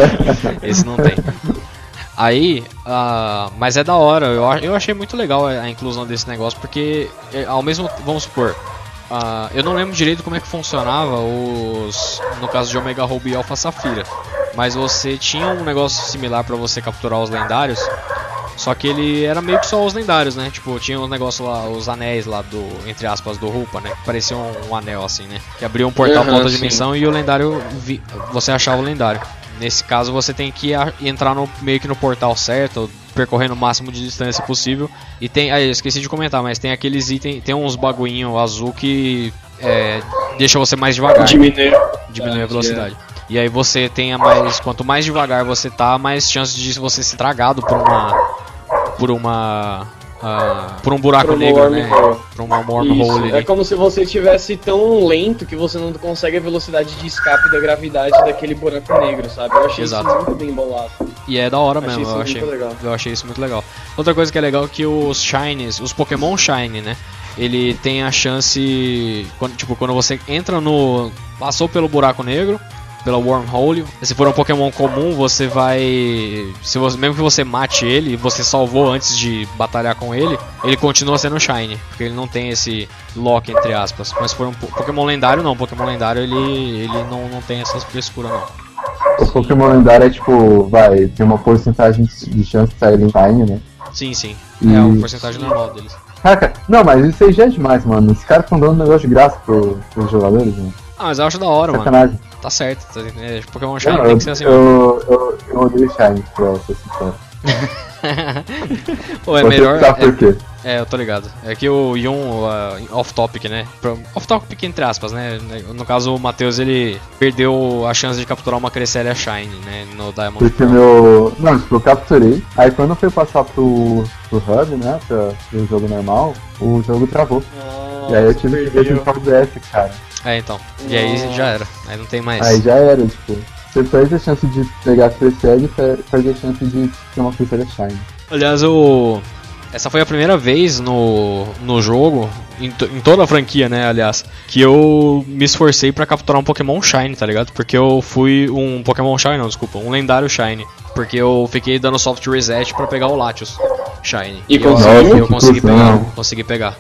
esse não tem. Aí, ah, mas é da hora, eu, eu achei muito legal a a inclusão desse negócio, porque é, ao mesmo vamos supor, ah, eu não lembro direito como é que funcionava os, no caso de Omega Ruby e Alpha Safira, mas você tinha um negócio similar pra você capturar os lendários, só que ele era meio que só os lendários, né? Tipo, tinha os negócios lá, os anéis lá do, entre aspas, do Rupa, né? Que parecia um, um anel assim, né? Que abria um portal pra Aham, outra dimensão e o lendário, vi- você achava o lendário. Nesse caso, você tem que entrar no, meio que no portal certo, percorrendo o máximo de distância possível. E tem, aí, eu esqueci de comentar, mas tem aqueles itens, tem uns bagulhinho azul que é, deixa você mais devagar Diminuir. diminui a velocidade. E aí você tem a mais. Quanto mais devagar você tá, mais chance de você ser tragado por uma. Por uma. Ah, por um buraco Por uma negro, né? Por uma wormhole é como se você estivesse tão lento que você não consegue a velocidade de escape da gravidade daquele buraco negro, sabe? Eu achei Exato. isso muito bem bolado. E é da hora Achei mesmo, eu achei, legal. eu achei isso muito legal. Outra coisa que é legal é que os Shines, os Pokémon Shine, né? Ele tem a chance. Quando, tipo, quando você entra no. Passou pelo buraco negro, pela wormhole. Se for um Pokémon comum, você vai. Se você, mesmo que você mate ele e você salvou antes de batalhar com ele, ele continua sendo Shine. Porque ele não tem esse lock entre aspas. Mas se for um po- Pokémon lendário, não. Pokémon lendário ele, ele não, não tem essas frescuras, não. O Pokémon lendário é tipo, vai, tem uma porcentagem de chance de sair em time, né? Sim, sim. E- É o porcentagem normal deles. Caraca, não, mas isso aí já é demais, mano. Os caras estão dando um negócio de graça pro, pros jogadores, mano. Ah, mas eu acho da hora, mano. Tá certo. Tá, é, Pokémon Shine Não, tem eu, que ser assim. eu, eu, eu odeio Shine, pra ser sincero. Pô, é Você melhor. sabe por quê? É, é, eu tô ligado. É que o Yun, uh, off-topic, né? Pro- Off-topic entre aspas, né? No caso, o Matheus ele perdeu a chance de capturar uma Cresselia Shine, né? No Diamond Porque Pearl. meu. Não, tipo, eu capturei. Aí quando foi passar pro, pro hub, né? Pra, pro jogo normal, o jogo travou. e aí eu tive que ver o DS, cara. É, então. E aí Nossa. já era. Aí não tem mais. Aí já era, tipo. Você perde a chance de pegar a Cresselia e per- perde a chance de ter uma Cresselia Shine. Aliás, o. Essa foi a primeira vez no, no jogo, em, em toda a franquia, né, aliás, que eu me esforcei pra capturar um Pokémon Shine, tá ligado? Porque eu fui um Pokémon Shine, não, desculpa, um lendário Shine. Porque eu fiquei dando soft reset pra pegar o Latios Shine. E eu, conseguiu? eu consegui pegar, consegui pegar.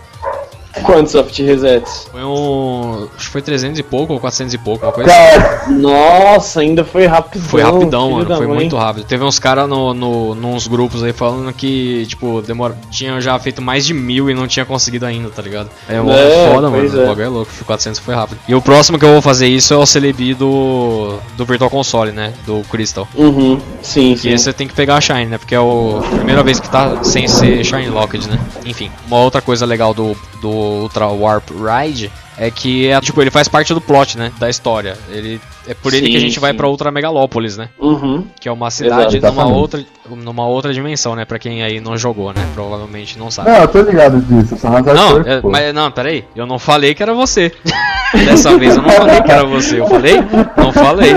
Quantos soft resets? Foi um. Acho que foi 300 e pouco ou 400 e pouco, uma coisa Cara, Nossa, ainda foi rapidão. Foi rapidão, mano. Foi mãe. muito rápido. Teve uns caras no, no, nos grupos aí falando que, tipo, demora... tinham já feito mais de mil e não tinha conseguido ainda, tá ligado? É, É, foda, mano. O é. bagulho é louco. 400 foi rápido. E o próximo que eu vou fazer isso é o Celebi do, do Virtual Console, né? Do Crystal. Uhum, sim, Que sim. esse você tem que pegar a Shine, né? Porque é o- a primeira vez que tá sem ser Shine Locked, né? Enfim, uma outra coisa legal do, do Ultra Warp Ride é que é, tipo, ele faz parte do plot, né? Da história. Ele, é por ele Sim, que a gente vai sim. pra Ultra Megalópolis, né? Uhum. Que é uma cidade Exato, numa outra, numa outra dimensão, né? Pra quem aí não jogou, né? Provavelmente não sabe. não, eu tô ligado disso, só Não, atores, é, mas não, peraí, eu não falei que era você. Dessa vez eu não falei que era você. Eu falei? Não falei.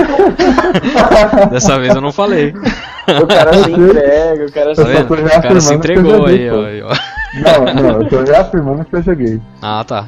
Dessa vez eu não falei. O cara se entrega, o cara se Tá tô O cara se eu entregou aí, ó. Não, não, eu tô reafirmando que eu joguei. Ah, tá.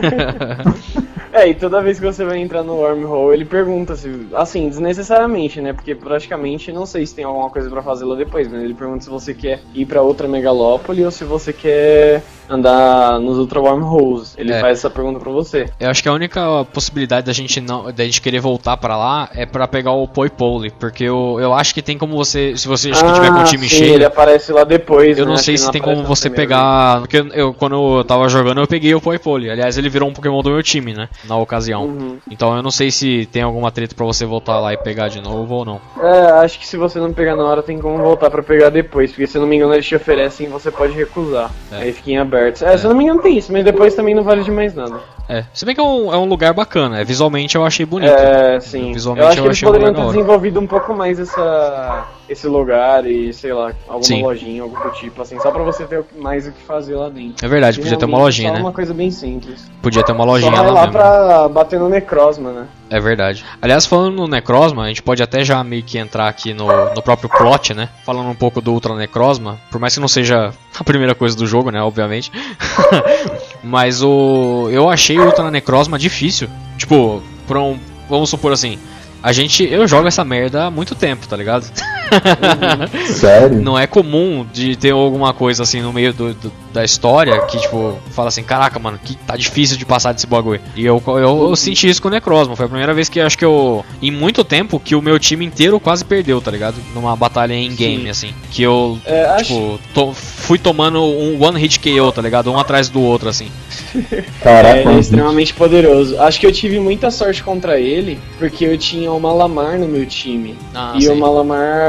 É, e toda vez que você vai entrar no wormhole, ele pergunta se. Assim, desnecessariamente, né? Porque praticamente não sei se tem alguma coisa pra fazer lá depois, mas ele pergunta se você quer ir pra outra megalópole ou se você quer andar nos Ultra Wormholes. Ele É. faz essa pergunta pra você. Eu acho que a única possibilidade da gente não, da gente querer voltar pra lá é pra pegar o Poi Pole, porque eu, eu acho que tem como você, se você que tiver com o time Ah, sim, cheio, ele aparece lá depois. eu né? não sei se tem como você pegar, porque eu, eu- quando eu tava jogando eu peguei o Poi Pole. Aliás, ele virou um Pokémon do meu time, né, na ocasião. Uhum. Então eu não sei se tem alguma treta pra você voltar lá e pegar de novo ou não. É, acho que se você não pegar na hora, tem como voltar pra pegar depois. Porque se eu não me engano, eles te oferecem e você pode recusar. É. Aí fica em aberto. É, se eu não me engano, tem isso, mas depois também não vale de mais nada. É, se bem que é um, é um lugar bacana, é, visualmente eu achei bonito. É, sim. Visualmente eu acho eu que eles poderiam ter desenvolvido um pouco mais essa, esse lugar e, sei lá, alguma Sim. lojinha, algo do tipo, assim, só pra você ter mais o que fazer lá dentro. É verdade, podia ter uma lojinha, só né? uma coisa bem simples. Podia ter uma Só lojinha vai lá lá mesmo. pra bater no Necrosma, né? É verdade. Aliás, falando no Necrosma, a gente pode até já meio que entrar aqui no, no próprio plot, né? Falando um pouco do Ultra Necrosma, por mais que não seja a primeira coisa do jogo, né? Obviamente. Mas o. Eu achei o Ultra Necrosma difícil. Tipo, pra um. Vamos supor assim. A gente. Eu jogo essa merda há muito tempo, tá ligado? Sério? Não é comum de ter alguma coisa assim no meio do, do- da história que, tipo, fala assim, caraca, mano, que tá difícil de passar desse bagulho. E eu, eu, eu senti isso com o Necrosma. Foi a primeira vez que eu acho que eu. Em muito tempo que o meu time inteiro quase perdeu, tá ligado? Numa batalha em game, Sim. assim. Que eu, É, acho, tipo, to- fui tomando um one hit KO, tá ligado? Um atrás do outro, assim. Caraca, É, ele é extremamente poderoso. Acho que eu tive muita sorte contra ele, porque eu tinha o Malamar no meu time. Ah, e sim. o Malamar,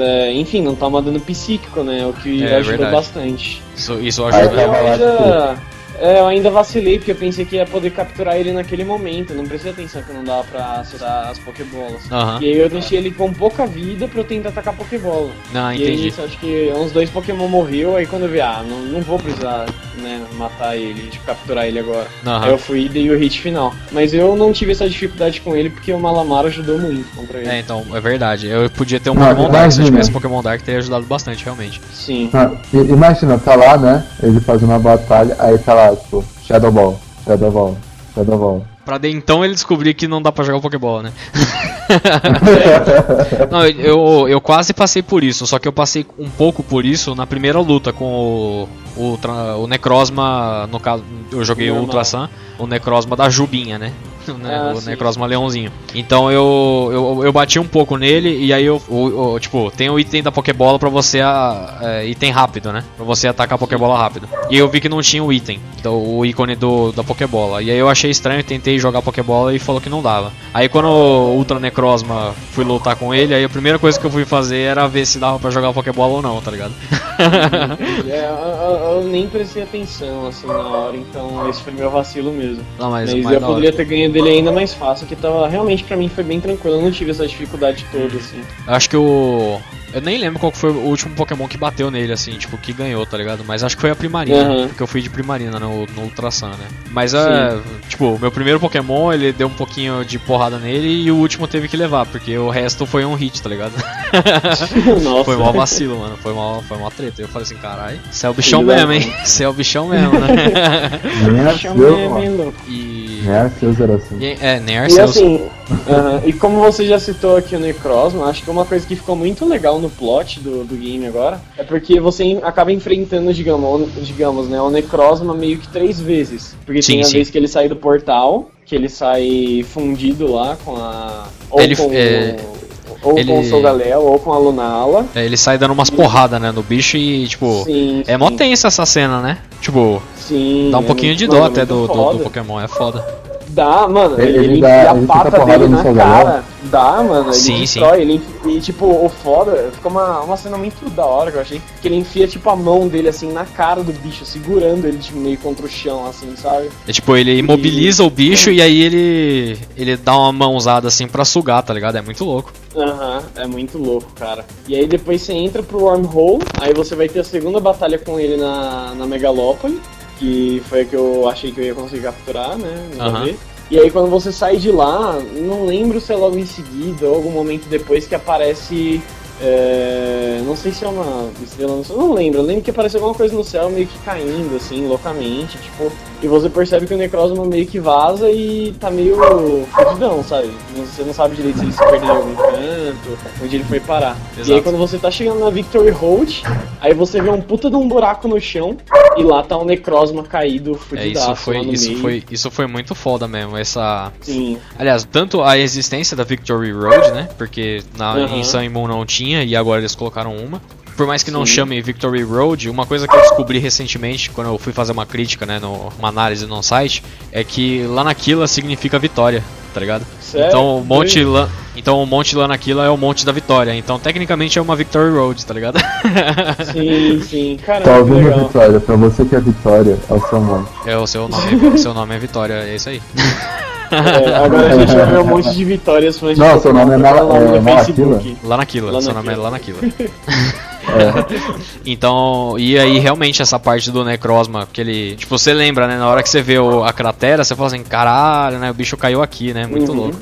é, enfim, não toma dano psíquico, né? O que É, ajuda verdade. bastante. Isso, isso Aí ajuda. Tava lá, ainda, é, eu ainda vacilei, porque eu pensei que ia poder capturar ele naquele momento. Eu não prestei atenção que não dava pra acertar as Pokébolas. Aham. E aí eu deixei ele com pouca vida pra eu tentar atacar Pokébola. Ah, E aí entendi. nisso, acho que uns dois Pokémon morreu, aí quando eu vi, ah, não, não vou precisar, né, matar ele, tipo, capturar ele agora. Aham. Aí eu fui e dei o hit final. Mas eu não tive essa dificuldade com ele porque o Malamar ajudou muito contra ele. É, então, é verdade. Eu podia ter um Não, Pokémon Dark. Se eu tivesse Pokémon Dark, teria ajudado bastante, realmente. Sim. Ah, i- imagina, tá lá, né? Ele fazendo a batalha, aí tá lá, tipo, Shadow Ball, Shadow Ball, Shadow Ball. Pra de então ele descobrir que não dá pra jogar Pokébola, né? não, eu, eu quase passei por isso, só que eu passei um pouco por isso na primeira luta com o, o, o Necrosma, no caso, eu joguei o. Ultra Sun, o Necrosma da Jubinha, né? né, Ah, o sim. Necrosma Leãozinho. Então eu, eu, eu bati um pouco nele e aí eu, o- o- tipo, tem o item da Pokébola pra você, a, é, item rápido, né? Pra você atacar a Pokébola rápido. E eu vi que não tinha o item, então, o ícone do, da Pokébola. E aí eu achei estranho, tentei jogar Pokébola e falou que não dava. Aí quando o Ultra Necrosma fui lutar com ele, aí a primeira coisa que eu fui fazer era ver se dava pra jogar Pokébola ou não, tá ligado? É, eu, eu- nem prestei atenção assim na hora, então esse foi meu vacilo mesmo. não, mas, Mas, eu poderia ter ganho dele ainda mais fácil, que tava realmente pra mim foi bem tranquilo, eu não tive essa dificuldade toda assim. Acho que o. Eu nem lembro qual foi o último Pokémon que bateu nele, assim, tipo, que ganhou, tá ligado? Mas acho que foi a Primarina, Uhum. porque eu fui de Primarina no, no Ultra Sun, né? Mas, é, tipo, o meu primeiro Pokémon, ele deu um pouquinho de porrada nele e o último teve que levar, porque o resto foi um hit, tá ligado? Nossa. foi mó vacilo, mano, foi mó, foi mó treta. Eu falei assim, caralho, você é o bichão mesmo, hein? Você é o bichão mesmo, né? Nem é é meio louco. e. Nem é seu, Zeração. e- É, nem E Arceus. assim, aham, e como você já citou aqui o Necrozma, acho que uma coisa que ficou muito legal no plot do, do game agora é porque você acaba enfrentando, digamos, o- digamos né, o Necrozma meio que três vezes. Porque Sim, tem a sim. vez que ele sai do portal, que ele sai fundido lá com a. Ou Ele- com é, o. Ou ele- com o Solgaleo, ou com a Lunala. É, ele sai dando umas porradas, né, no bicho e, tipo. Sim, É mó tensa essa cena, né? Tipo, Sim. dá um é pouquinho muito- de dó até do, do, do Pokémon, é foda. Dá, mano. Ele- Ele, ele enfia dá- a ele pata dele na cara. Dá, mano. Ele Sim, destrói. Ele, enfi- e, tipo, o foda, fica uma, uma cena muito da hora que eu achei. Que ele enfia, tipo, a mão dele, assim, na cara do bicho, segurando ele, tipo, meio contra o chão, assim, sabe? É tipo, ele imobiliza o bicho e aí ele ele dá uma mãozada assim pra sugar, tá ligado? É muito louco. Aham, é muito louco, cara. E aí depois você entra pro Wormhole, aí você vai ter a segunda batalha com ele na, na Megalópole, que foi a que eu achei que eu ia conseguir capturar, né? E aí quando você sai de lá, não lembro se é logo em seguida ou algum momento depois que aparece É, não sei se é uma estrela no céu, não lembro. Eu lembro que apareceu alguma coisa no céu meio que caindo, assim, loucamente, tipo. E você percebe que o Necrozma meio que vaza e tá meio fudidão, sabe? Você não sabe direito se ele se perdeu em algum canto, onde ele foi parar. E aí Exato. quando você tá chegando na Victory Hold, aí você vê um puta de um buraco no chão e lá tá o Necrozma caído, É, fudidaço isso foi, isso meio. foi, isso foi muito foda mesmo, essa... Sim. Aliás, tanto a existência da Victory Road, né? Porque na, Aham. em Sun Moon não tinha e agora eles colocaram uma. Por mais que não Sim. chame Victory Road, uma coisa que eu descobri recentemente, quando eu fui fazer uma crítica, né, no, uma análise no site, é que Lanaquila significa vitória, tá ligado? Sério? Então o Monte Sim. Lan, então o Monte Lanaquila é o Monte da Vitória. Então tecnicamente é uma Victory Road, tá ligado? Sim, sim. Caramba, Tá que ouvindo legal. Vitória? Pra você que é Vitória, é o seu nome. é o seu nome, o seu nome é Vitória, é isso aí. É, agora a gente vai ver um monte de vitórias fãs de Não, seu nome é falar no é Facebook. Lanaquila, Lanaquila. seu nome é Lanaquila. Então, e aí realmente essa parte do Necrozma, que ele. Tipo, você lembra, né? Na hora que você vê o- a cratera, você fala assim, caralho, né? O bicho caiu aqui, né? Muito Uhum. louco.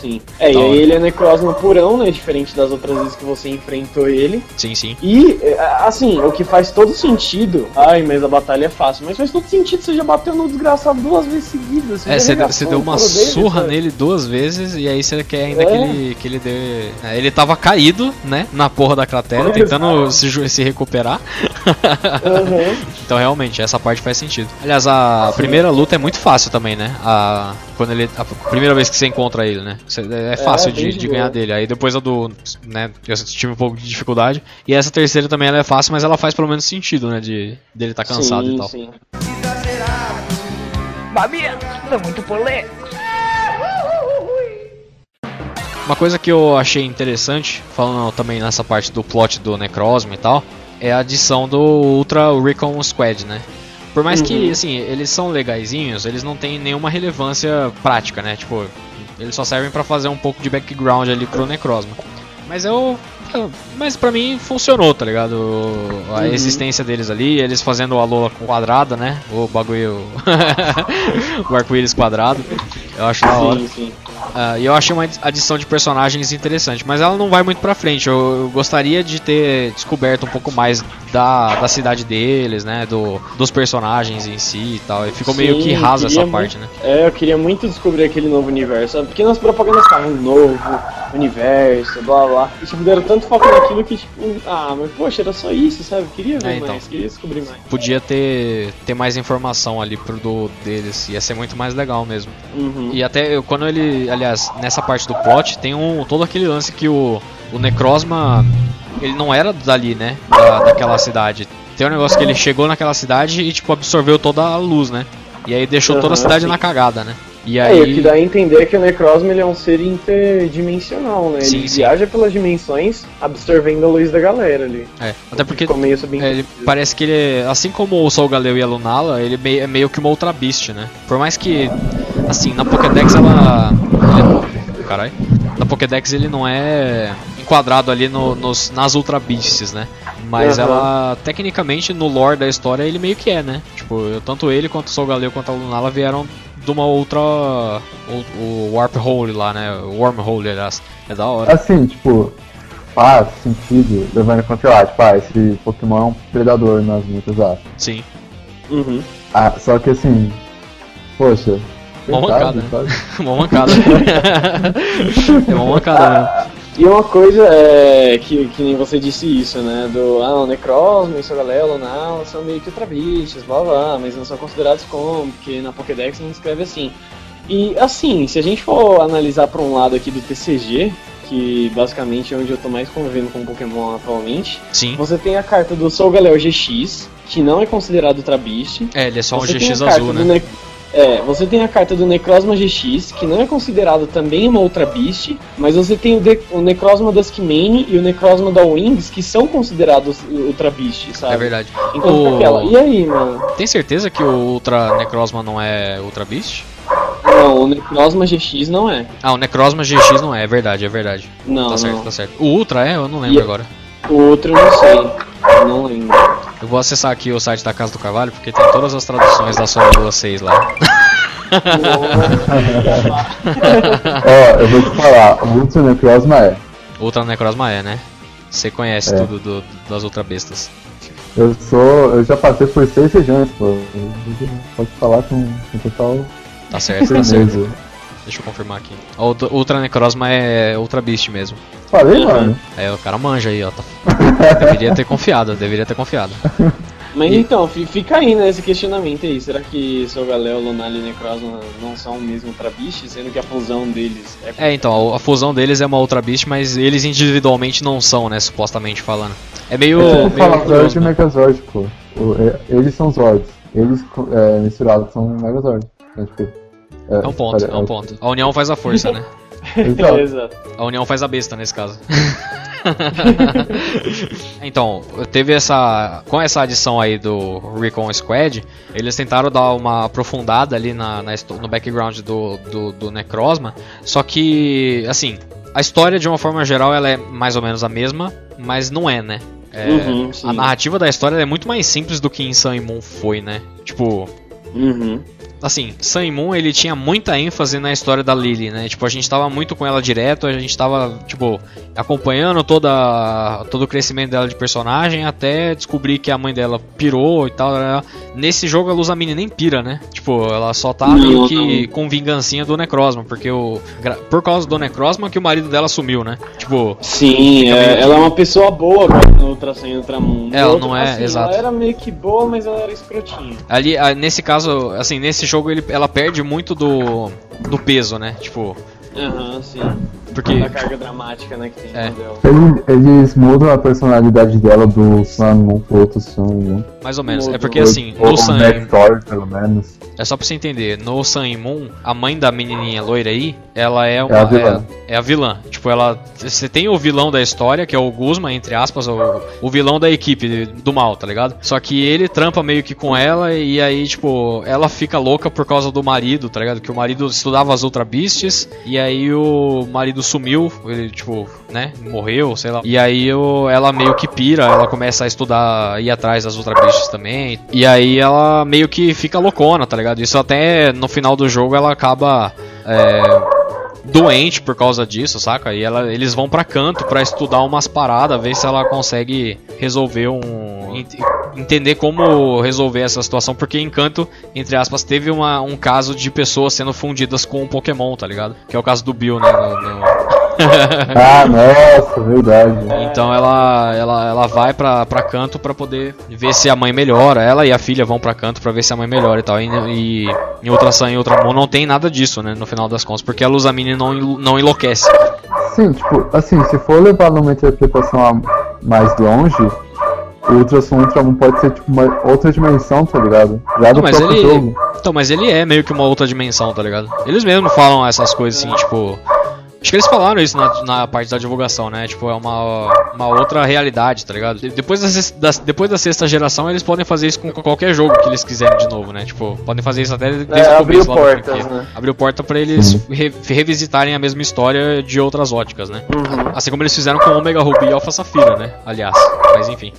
Sim. É, e Da aí ele é Necrozma purão, né? Diferente das outras vezes que você enfrentou ele. Sim, sim. E, é, assim, o que faz todo sentido. Ai, mas a batalha é fácil. Mas faz todo sentido, você já bateu no desgraçado duas vezes seguidas. É, você deu, arregaçou você deu uma dele, surra sabe? nele duas vezes e aí você quer ainda É. que ele, que ele dê. é, ele tava caído, né? Na porra da cratera, tentando se, se recuperar. Aham. Então realmente, essa parte faz sentido. Aliás, a primeira luta é muito fácil também, né? A, quando ele. A primeira vez que você encontra ele, né? Você- É fácil bem de, de ganhar dele. Aí depois a do. né? Eu tive um pouco de dificuldade. E essa terceira também ela é fácil, mas ela faz pelo menos sentido, né? De dele tá cansado sim, e tal. Sim. Babia, são muito polêmicos. Uma coisa que eu achei interessante, falando também nessa parte do plot do Necrozma e tal, é a adição do Ultra Recon Squad, né? Por mais que, Uhum. assim, eles são legaisinhos, eles não têm nenhuma relevância prática, né? Tipo, eles só servem pra fazer um pouco de background ali pro Necrozma. Mas eu. eu- Mas pra mim funcionou, tá ligado? A Uhum. existência deles ali, eles fazendo a Lola quadrada, né? O bagulho. o arco-íris quadrado. Eu acho da hora. Sim, sim. Ah, e eu achei uma adição de personagens interessante, mas ela não vai muito pra frente. Eu, eu gostaria de ter descoberto um pouco mais da, da cidade deles, né? Do, dos personagens em si e tal. E ficou meio Sim, que rasa essa parte, né? É, eu queria muito descobrir aquele novo universo? Porque nas propagandas estavam um novo universo, blá blá. E tipo, deram tanto foco naquilo que, tipo, ah, mas poxa, era só isso, sabe? Queria ver É, então. mais, queria descobrir mais. Podia ter, ter mais informação ali pro do deles. Ia ser muito mais legal mesmo. Uhum. E até quando ele, aliás, nessa parte do plot, tem um todo aquele lance que o, o Necrozma, ele não era dali, né? Da, daquela cidade. Tem um negócio que ele chegou naquela cidade e, tipo, absorveu toda a luz, né? E aí deixou toda a cidade sim. na cagada, né? E É, e o que aí. dá a entender é que o Necrozma ele é um ser interdimensional, né? Sim, ele sim. viaja pelas dimensões, absorvendo a luz da galera ali. É, até porque. É, ele parece que ele, assim como o Sol Galeu e a Lunala, ele mei- é meio que uma outra Beast, né? Por mais que, assim, na Pokédex ela. ele- Caralho. Na Pokédex ele não é enquadrado ali no- nos, nas Ultra Beasts, né? Mas Aham. ela, tecnicamente, no lore da história, ele meio que é, né? Tipo, tanto ele quanto o Sol Galeu quanto a Lunala vieram de uma outra. O, o Warp Hole lá, né? O Wormhole, aliás. É da hora. Assim, tipo, faz sentido levando em conta, ah, tipo, ah, esse Pokémon é um predador nas lutas, ah. Sim. Uhum. Ah, só que assim, poxa, Uma mancada, né? uma mancada. é uma mancada mesmo. E uma coisa é que, que nem você disse isso, né? Do ah, o Necrozma e seu Galelo, não, são meio que ultra bichos, blá blá, mas não são considerados como, porque na Pokédex não escreve assim. E assim, se a gente for analisar para um lado aqui do TCG, que basicamente é onde eu tô mais convivendo com Pokémon atualmente, Sim. você tem a carta do Soul Galeo GX, que não é considerado Ultra Beast. É, ele é só um GX azul, né? É, você tem a carta do Necrozma GX, que não é considerado também uma Ultra Beast, mas você tem o, de- o Necrozma Duskmane e o Necrozma da Wings, que são considerados Ultra Beast, sabe? É verdade. Então O- aquela. E aí, mano? Tem certeza que o Ultra Necrozma não é Ultra Beast? Não, o Necrozma GX não é. Ah, o Necrozma GX não é, é verdade, é verdade. Não, tá certo, não. tá certo. O Ultra é? Eu não lembro E- agora. O outro eu não sei. Eu não lembro. Eu vou acessar aqui o site da Casa do Carvalho porque tem todas as traduções da sua Lua 6 lá. Ó, eu vou te falar, o Ultra Necrozma é. Ultra Necrozma é, né? Você conhece É. tudo do- das Ultra Bestas. Eu sou. Eu já passei por seis regiões, pô. Pode falar com, com total Tá certo, tá certo. Deixa eu confirmar aqui. Ultra, Ultra Necrozma é Ultra Beast mesmo. Falei, mano. É, o cara manja aí, ó. Tá... deveria ter confiado, deveria ter confiado. Mas E- então, fi- fica aí né, esse questionamento aí. Será que Sogaleo, Lunali e Necrozma não são o mesmo Ultra Beast, sendo que a fusão deles é... É, então, a, fusão deles é uma Ultra Beast, mas eles individualmente não são, né, supostamente falando. É meio. É meio Falazord curioso, e né? Megazord, pô. É- eles são Zords. Eles é, misturados são Megazord. Então, tipo, É um ponto, é um ponto. A união faz a força, né? Exato. Exato. A união faz a besta nesse caso. então, teve essa. Com essa adição aí do Recon Squad, eles tentaram dar uma aprofundada ali na, na no background do, do, do Necrozma. Só que, assim, a história de uma forma geral ela é mais ou menos a mesma, mas não é, né? É, Uhum, a narrativa da história é muito mais simples do que em Sun e Moon foi, né? Tipo, Uhum. Assim, Sun Moon ele tinha muita ênfase na história da Lily, né? Tipo, a gente tava muito com ela direto, a gente tava, tipo, acompanhando toda, todo o crescimento dela de personagem até descobrir que a mãe dela pirou e tal. né? Nesse jogo a Luzamine nem pira, né? Tipo, ela só tá Não, meio que não. com vingancinha do Necrozma, porque o por causa do Necrozma que o marido dela sumiu, né? Tipo, Sim, é, meio ela é uma pessoa boa no Ultrason e Ultramundo. Ela não é, assim, exato. Ela era meio que boa, mas ela era escrotinha. ali nesse caso, assim, nesse jogo ele, ela perde muito do do peso, né? Tipo, Aham, sim. Porque Da carga dramática, né, que tem É. é. Eles, eles mudam a personalidade dela do Sun Moon pro outro Sun Moon. mais ou menos. É porque assim, Ou no Sun o Nector, pelo menos. É só pra você entender, no Sun e Moon, a mãe da menininha loira aí, ela é uma. a vilã. É, é a vilã. Tipo, ela. Você tem o vilão da história, que é o Guzma, entre aspas, o, o vilão da equipe do mal, tá ligado? Só que ele trampa meio que com ela e aí, tipo, ela fica louca por causa do marido, tá ligado? Que o marido estudava as Ultra Beasts e aí o marido sumiu, ele, tipo, né? Morreu, sei lá. E aí o, ela meio que pira, ela começa a estudar, ir atrás das Ultra Beasts também. E aí ela meio que fica loucona, tá ligado? Isso até no final do jogo ela acaba. É, doente por causa disso, saca? E ela, eles vão pra canto pra estudar umas paradas, ver se ela consegue resolver um. ent- entender como resolver essa situação, porque em canto, entre aspas, teve uma, um caso de pessoas sendo fundidas com um Pokémon, tá ligado? Que é o caso do Bill, né? no- no- Ah, nossa, verdade. Então ela, ela, ela vai pra, pra canto pra poder ver se a mãe melhora. Ela e a filha vão pra canto pra ver se a mãe melhora e tal. E, e em Ultra Sun e Ultra Moon não tem nada disso, né? No final das contas, porque a Luzamine não, não enlouquece. Sim, tipo, assim, se for levar numa interpretação mais longe, o Ultrason Ultramon pode ser tipo uma outra dimensão, tá ligado? Já do Não, próprio ele. jogo. Então, mas ele é meio que uma outra dimensão, tá ligado? Eles mesmos falam essas coisas assim, tipo. Acho que eles falaram isso na, na parte da divulgação, né? Tipo, é uma, uma outra realidade, tá ligado? De- Depois da, da- depois da sexta geração, eles podem fazer isso com qualquer jogo que eles quiserem de novo, né? Tipo, podem fazer isso até desde É, o abriu começo lá portas, né? Abriu porta pra eles re- revisitarem a mesma história de outras óticas, né? Uhum. Assim como eles fizeram com Omega Ruby e Alpha Safira, né? Aliás, mas enfim.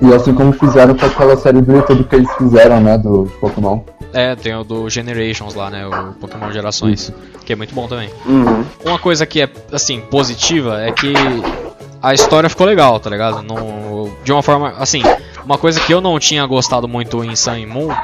E assim como fizeram com aquela série do YouTube que eles fizeram, né, do de Pokémon. É, tem o do Generations lá, né? O Pokémon Gerações, que é muito bom também. Uhum. Uma coisa que é, assim, positiva é que a história ficou legal, tá ligado? Não, de uma forma, assim, uma coisa que eu não tinha gostado muito em Sun Moon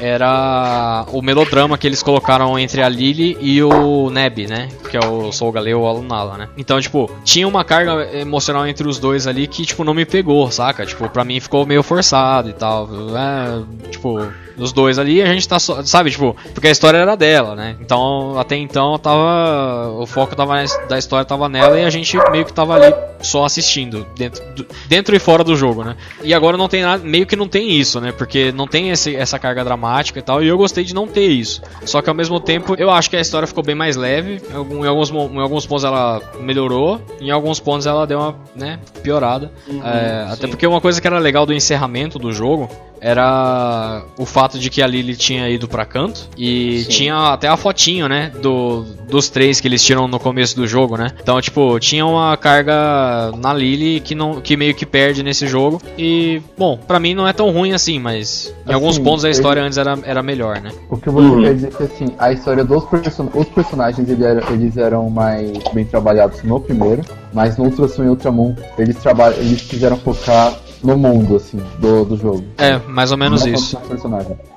era o melodrama que eles colocaram entre a Lily e o Neb, né? Que é o Soul Galeu ou a Lunala, né? Então, tipo, tinha uma carga emocional entre os dois ali que, tipo, não me pegou, saca? Tipo, pra mim ficou meio forçado e tal. É, tipo, os dois ali a gente tá só, sabe, tipo, porque a história era dela, né? Então, até então tava o foco tava da história tava nela e a gente meio que tava ali só assistindo dentro, do- dentro e fora do jogo, né? E agora não tem nada, meio que não tem isso, né? Porque não tem esse, essa carga dramática e tal, e eu gostei de não ter isso. Só que ao mesmo tempo, eu acho que a história ficou bem mais leve, em, alguns, em alguns pontos ela melhorou, em alguns pontos ela deu uma, né, piorada. É, até porque uma coisa que era legal do encerramento do jogo era o fato de que a Lily tinha ido pra canto e Sim. tinha até a fotinho, né, do, dos três que eles tiram no começo do jogo, né? Então, tipo, tinha uma carga na Lily que não que meio que perde nesse jogo e, bom, pra mim não é tão ruim assim, mas em Assim, alguns pontos a ele- história antes era, era melhor, né? O que você Uhum. quer dizer é que assim, a história dos person os personagens ele era- eles eram mais bem trabalhados no primeiro, mas no Ultrason e Ultramon eles trabalham, eles quiseram focar no mundo assim do, do jogo. É, mais ou menos Não isso.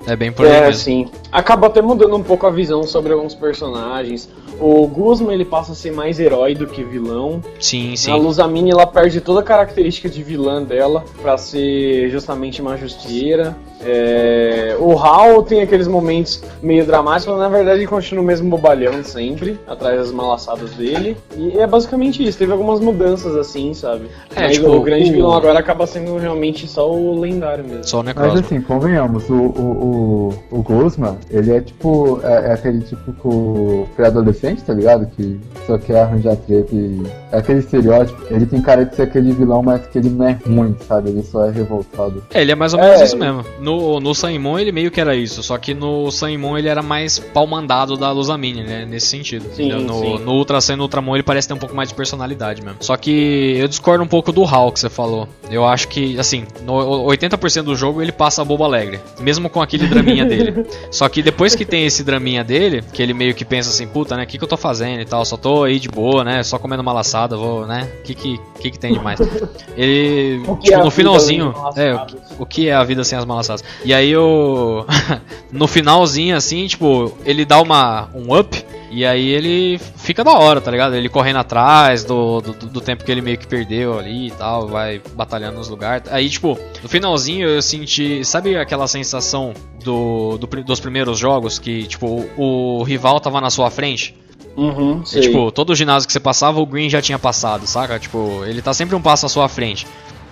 É bem por aí É, mesmo. sim. Acaba até mudando um pouco a visão sobre alguns personagens. O Guzman ele passa a ser mais herói do que vilão. Sim, A sim. Luzamine ela perde toda a característica de vilã dela pra ser justamente uma justiceira. É, O Hal tem aqueles momentos meio dramáticos, mas na verdade ele continua o mesmo bobalhão sempre, atrás das malaçadas dele. E é basicamente isso, teve algumas mudanças assim, sabe? É, mas tipo, o grande o- vilão agora acaba sendo realmente só o lendário mesmo. Só o Mas Necrozma. assim, convenhamos, o, o, o, o Guzman, ele é tipo, é, é aquele tipo pré-adolescente, tá ligado? Que só quer arranjar treta e. É aquele estereótipo. Ele tem cara de ser aquele vilão, mas que ele não é ruim, sabe? Ele só é revoltado. É, ele é mais ou menos É. isso mesmo. No, no Saimon ele meio que era isso, só que no Saimon ele era mais pau mandado da Luzamine, né? Nesse sentido. Sim, no, sim. no e no Ultramon ele parece ter um pouco mais de personalidade mesmo. Só que eu discordo um pouco do Hal que você falou. Eu acho que, assim, no 80% do jogo ele passa a boba alegre, mesmo com aquele draminha dele. Só que depois que tem esse draminha dele, que ele meio que pensa assim, puta, né? O que, que eu tô fazendo e tal? Só tô aí de boa, né? Só comendo uma laçada, vou, né? O que, que, que, que tem demais? Ele, O que tipo, é no finalzinho, é, malaçadas? o que é a vida sem as malaçadas. E aí o no finalzinho assim, tipo, ele dá uma um up e aí ele fica da hora, tá ligado? Ele correndo atrás do, do, do tempo que ele meio que perdeu ali e tal, vai batalhando nos lugares. Aí, tipo, no finalzinho eu senti, sabe aquela sensação do, do dos primeiros jogos que, tipo, o, o rival tava na sua frente? Uhum, E, tipo, todo ginásio que você passava, o Green já tinha passado, saca? Tipo, ele tá sempre um passo à sua frente.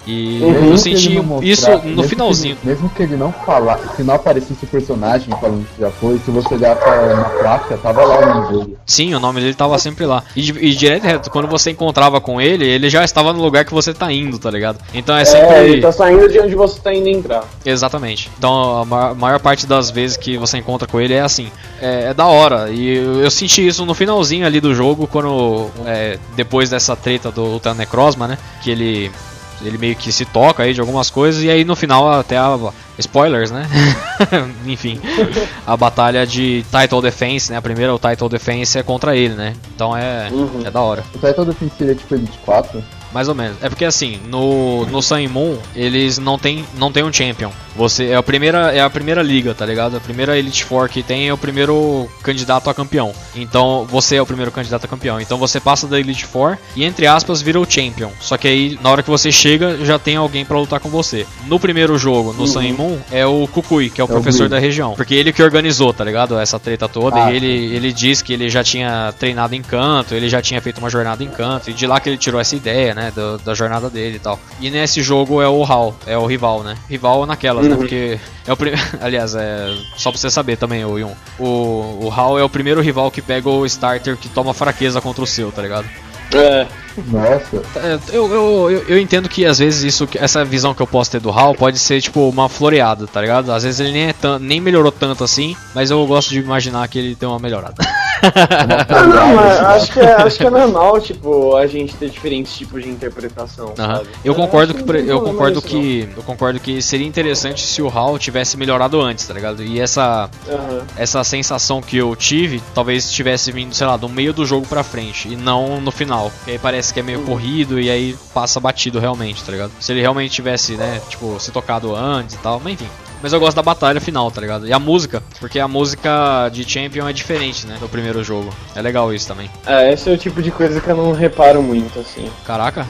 E Uhum. eu que senti isso no que finalzinho. ele- mesmo que ele não falar, se não aparecesse o personagem falando que já foi, se você olhar pra, na placa, tava lá o nome dele. Sim, o nome dele tava sempre lá. E, e direto reto, quando você encontrava com ele, ele já estava no lugar que você tá indo, tá ligado? Então é sempre. É, ele tá saindo de onde você tá indo entrar. Exatamente. Então a ma- maior parte das vezes que você encontra com ele é assim. É, é da hora. E eu, eu senti isso no finalzinho ali do jogo, quando. é, depois dessa treta do Ultra Necrozma, né? Que ele. Ele meio que se toca aí de algumas coisas, e aí no final até a. Spoilers, né? Enfim. A batalha de Title Defense, né? A primeira, o Title Defense, é contra ele, né? Então é. Uhum. É da hora. O Title Defense seria tipo Elite 4. Mais ou menos. É porque assim, no, no Sun e Moon, eles não tem, não tem um champion. Você é a primeira é a primeira liga, tá ligado? A primeira Elite Four que tem é o primeiro candidato a campeão. Então, você é o primeiro candidato a campeão. Então, você passa da Elite Four e entre aspas vira o champion. Só que aí na hora que você chega, já tem alguém pra lutar com você. No primeiro jogo, no Sun e Moon, é o Kukui, que é o o professor Blue. da região. Porque ele que organizou, tá ligado? Essa treta toda. Ah, e ele, ele diz que ele já tinha treinado em canto, ele já tinha feito uma jornada em canto. E de lá que ele tirou essa ideia, né? Do- da jornada dele e tal. E nesse jogo é o Hal, é o rival, né? Rival naquelas, né? Uhum. Porque é o primeiro. Aliás, é. Só pra você saber também, o Yun. O, o Hal é o primeiro rival que pega o starter que toma fraqueza contra o seu, tá ligado? É. Nossa, É, eu, eu, eu, eu entendo que às vezes isso, essa visão que eu posso ter do Hal pode ser tipo uma floreada, tá ligado? Às vezes ele nem, é tan- nem melhorou tanto assim, mas eu gosto de imaginar que ele tem uma melhorada. Ah, não, mas acho que, é, acho que é normal, tipo, a gente ter diferentes tipos de interpretação? Eu concordo que por- não tem eu concordo nisso, que eu concordo que seria interessante se o Hal tivesse melhorado antes, tá ligado? E essa não. Essa sensação que eu tive, talvez tivesse vindo, sei lá, do meio do jogo pra frente e não no final. Que aí parece que é meio corrido e aí passa batido realmente, tá ligado? Se ele realmente tivesse, né, tipo, se tocado antes e tal, mas enfim. Mas eu gosto da batalha final, tá ligado? E a música, porque a música de Champion é diferente, né, do primeiro jogo. É legal isso também. É, esse é o tipo de coisa que eu não reparo muito, assim. Caraca.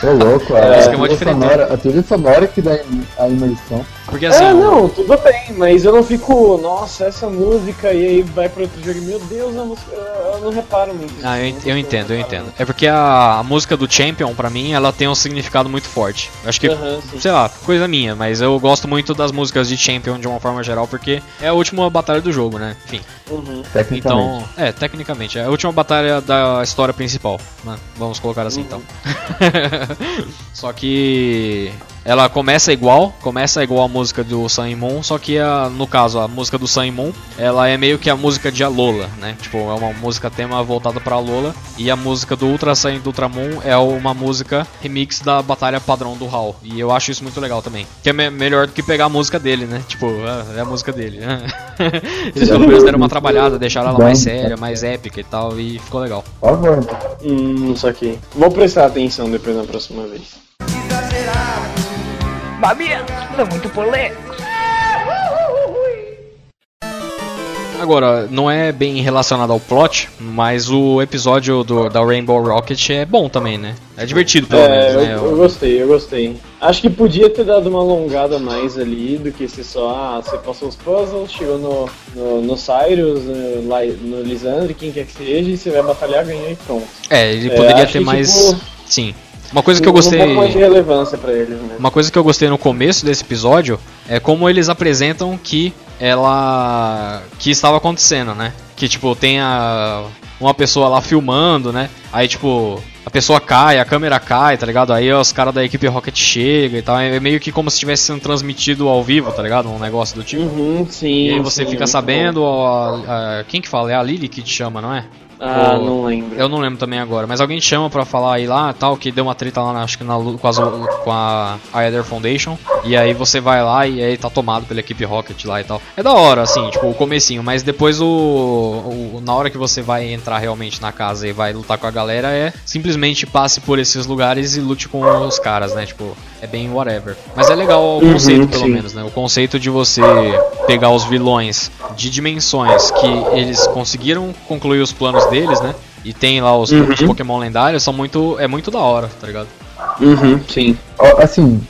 tô louco. É, a, é uma trilha diferença. sonora, a trilha sonora que dá a imersão. Porque assim, é, não, tudo bem, mas eu não fico, nossa, essa música, e aí vai pra outro jogo meu Deus, a música, eu não reparo muito. Ah, eu, Não fico eu entendo, eu entendo. É porque a, a música do Champion, pra mim, ela tem um significado muito forte. Acho que, sim. sei lá, coisa minha, mas eu gosto muito das músicas de Champion de uma forma geral, porque é a última batalha do jogo, né? Enfim. Uhum. Tecnicamente. Então, é, tecnicamente, é a última batalha da história principal, né? Vamos colocar assim então. Só que ela começa igual, começa igual a música do Sun e Moon, só que a, no caso a música do Sun e Moon, ela é meio que a música de Alola, né? Tipo, é uma música tema voltada para Alola e a música do Ultra e do Ultramon é uma música remix da batalha padrão do HAL. E eu acho isso muito legal também. Que é me melhor do que pegar a música dele, né? Tipo, é, é a música dele. Eles pelo menos deram uma trabalhada, deixaram ela mais séria, mais épica e tal, e ficou legal. Por favor. Hum, isso aqui. Vou prestar atenção depois na próxima vez. Mamita, muito polêmico. Agora, não é bem relacionado ao plot, mas o episódio do, da Rainbow Rocket é bom também, né? É divertido, pelo É, menos, eu, né? eu gostei, eu gostei. Acho que podia ter dado uma alongada mais ali do que se só, ah, você passou os puzzles, chegou no, no, no Cyrus, no, no Lisandre, quem quer que seja, e você vai batalhar, ganhar e pronto. É, ele É, poderia acho ter que, mais. tipo, Sim. Uma coisa que eu Um pouco de gostei. relevância eles, né? Uma coisa que eu gostei no começo desse episódio é como eles apresentam que ela. que estava acontecendo, né? Que tipo, tem a. uma pessoa lá filmando, né? Aí tipo. A pessoa cai, a câmera cai, tá ligado? Aí os caras da equipe Rocket chegam e tal. É meio que como se tivesse sendo transmitido ao vivo, tá ligado? Um negócio do tipo. Uhum, sim. E aí você sim, fica sabendo, a- a- quem que fala? É a Lily que te chama, não é? Ah, Ou- não lembro. Eu não lembro também agora, mas alguém chama pra falar aí lá, tal, que deu uma treta lá, na- acho que na, com, as- com a Aether Foundation, e aí você vai lá e aí tá tomado pela equipe Rocket lá e tal. É da hora, assim, tipo, o comecinho, mas depois o, o- na hora que você vai entrar realmente na casa e vai lutar com a galera, é simplesmente passe por esses lugares e lute com os caras, né, tipo, é bem whatever. Mas é legal o Uhum, conceito, pelo sim. menos, né, o conceito de você pegar os vilões de dimensões que eles conseguiram concluir os planos deles, né, e tem lá os, Uhum. os Pokémon lendários, são muito, é muito da hora, tá ligado? Uhum, sim. Assim,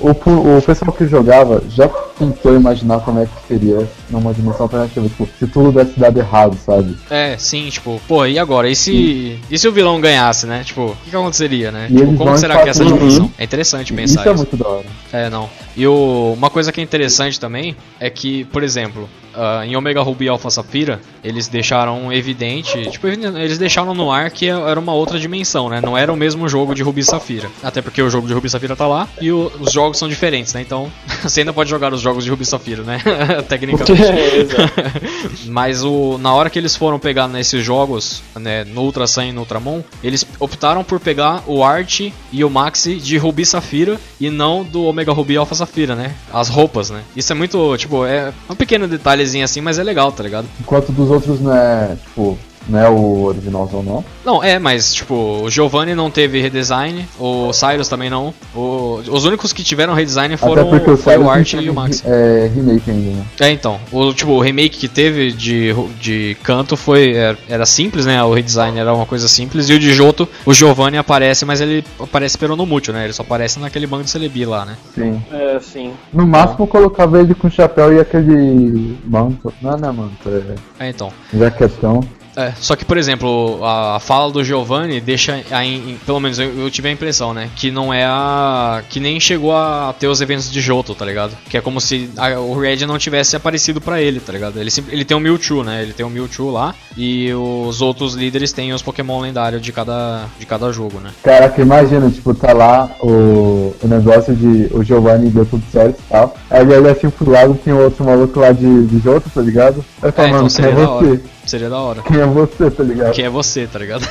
o, o pessoal que jogava já tentou imaginar como é que seria numa dimensão alternativa. Tipo, se tudo desse dado errado, sabe? É, sim, tipo, pô, e agora? E se, e se o vilão ganhasse, né? Tipo, o que, que aconteceria, né? E Tipo, como será que é essa dimensão? É interessante pensar Isso isso. é muito da hora. É, não. E o, uma coisa que é interessante também é que, por exemplo, ah, em Omega Ruby e Alpha Sapphira, eles deixaram evidente, tipo, eles deixaram no ar que era uma outra dimensão, né? Não era o mesmo jogo de Ruby e Safira. Até porque o jogo de Ruby e Safira tá lá e o- os jogos são diferentes, né? Então, você ainda pode jogar os jogos de Ruby e Safira, né? Tecnicamente. É. Mas o, na hora que eles foram pegar nesses jogos, né, no Ultra Sun e no Ultramon, eles optaram por pegar o Art e o Maxi de Ruby Safira e não do Omega Ruby e Alpha Safira, né? As roupas, né? Isso é muito, tipo, é um pequeno detalhezinho assim, mas é legal, tá ligado? Enquanto dos outros não é, tipo, não é o originalzão não. Não, é, mas tipo, o Giovanni não teve redesign, o Cyrus também não. O- os únicos que tiveram redesign foram Até porque o foi o Cyrus Art e o Maxi. É remake ainda, né? É, então. O, tipo, o remake que teve de, de canto foi. Era, era simples, né? O redesign era uma coisa simples. E o de Joto, o Giovanni aparece, mas ele aparece pelo no mútil, né? Ele só aparece naquele banco de Celebi lá, né? Sim. É, sim. No máximo eu colocava ele com chapéu e aquele manto. Não, não é manto, é É, então. jaquetão. É, só que, por exemplo, a, fala do Giovanni deixa, a, em- pelo menos eu, eu tive a impressão, né? Que não é a. que nem chegou a ter os eventos de Johto, tá ligado? Que é como se a- o Red não tivesse aparecido pra ele, tá ligado? Ele, ele tem o Mewtwo, né? Ele tem o Mewtwo lá e os outros líderes têm os Pokémon lendários de cada, de cada jogo, né? Caraca, imagina, tipo, tá lá o, o negócio de o Giovanni deu tudo certo e tal. Aí ele olha assim pro lado, tem outro maluco lá de, de Jota, tá ligado? Aí fala, É, mano, então quem é você? Seria da hora. Quem é você, tá ligado? Que é você, tá ligado?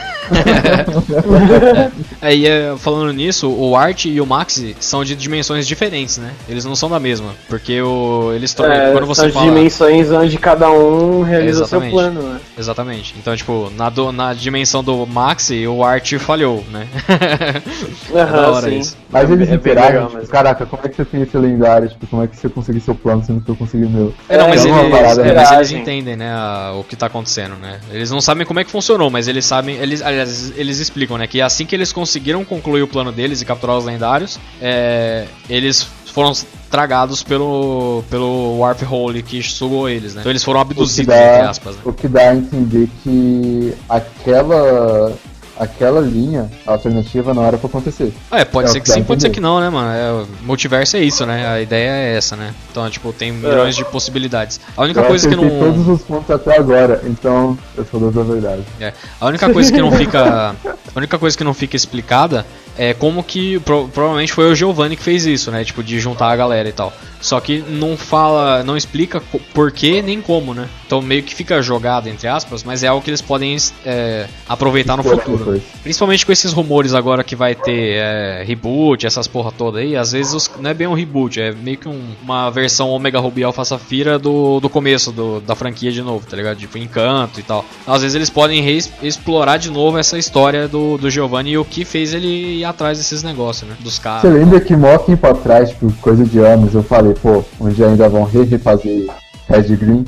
Aí, é, falando nisso, o Art e o Maxi são de dimensões diferentes, né? Eles não são da mesma. Porque o, eles É, quando você são fala. dimensões onde cada um realiza seu Exatamente. plano, né? Exatamente. Então, tipo, na, do- na dimensão do Maxi, o Art falhou, né? é da hora sim. isso. Mas É- eles é interagem, tipo, caraca, como é que você tem esse lendário? Tipo, como é que você conseguiu seu plano sendo que eu consegui o meu? É, não, mas, É, eles, uma parada, é, mas eles entendem, né, a- o que tá acontecendo, né? Eles não sabem como é que funcionou, mas eles sabem, eles, aliás, eles explicam, né, que assim que eles conseguiram concluir o plano deles e capturar os lendários, é, eles foram tragados pelo, pelo Warp Hole que sugou eles, né? Então eles foram abduzidos, entre dá, aspas, né? o que dá a entender que aquela aquela linha alternativa não era pra acontecer. É, pode É ser que sim, pode ser que não, né, mano? É, o multiverso é isso, né? A ideia é essa, né? Então, tipo, tem milhões de possibilidades. A única eu coisa que não. todos os pontos até agora, então eu sou da verdade. É. A única coisa que não fica. A única coisa que não fica explicada é como que pro- provavelmente foi o Giovanni que fez isso, né? Tipo, de juntar a galera e tal. Só que não fala, não explica por que nem como, né? Então meio que fica jogado, entre aspas, mas é algo que eles podem é, aproveitar no futuro. Principalmente com esses rumores agora que vai ter é, reboot, essas porra toda aí, às vezes os- não é bem um reboot, é meio que um- uma versão Omega Ruby Alpha Safira do, do começo do- da franquia de novo, tá ligado? Tipo, encanto e tal. Às vezes eles podem explorar de novo essa história do, do Giovanni e o que fez ele ir atrás desses negócios, né? Dos Você caras. lembra que mó tempo atrás, tipo, coisa de anos, eu falei, pô, um dia ainda vão re- refazer Red Green.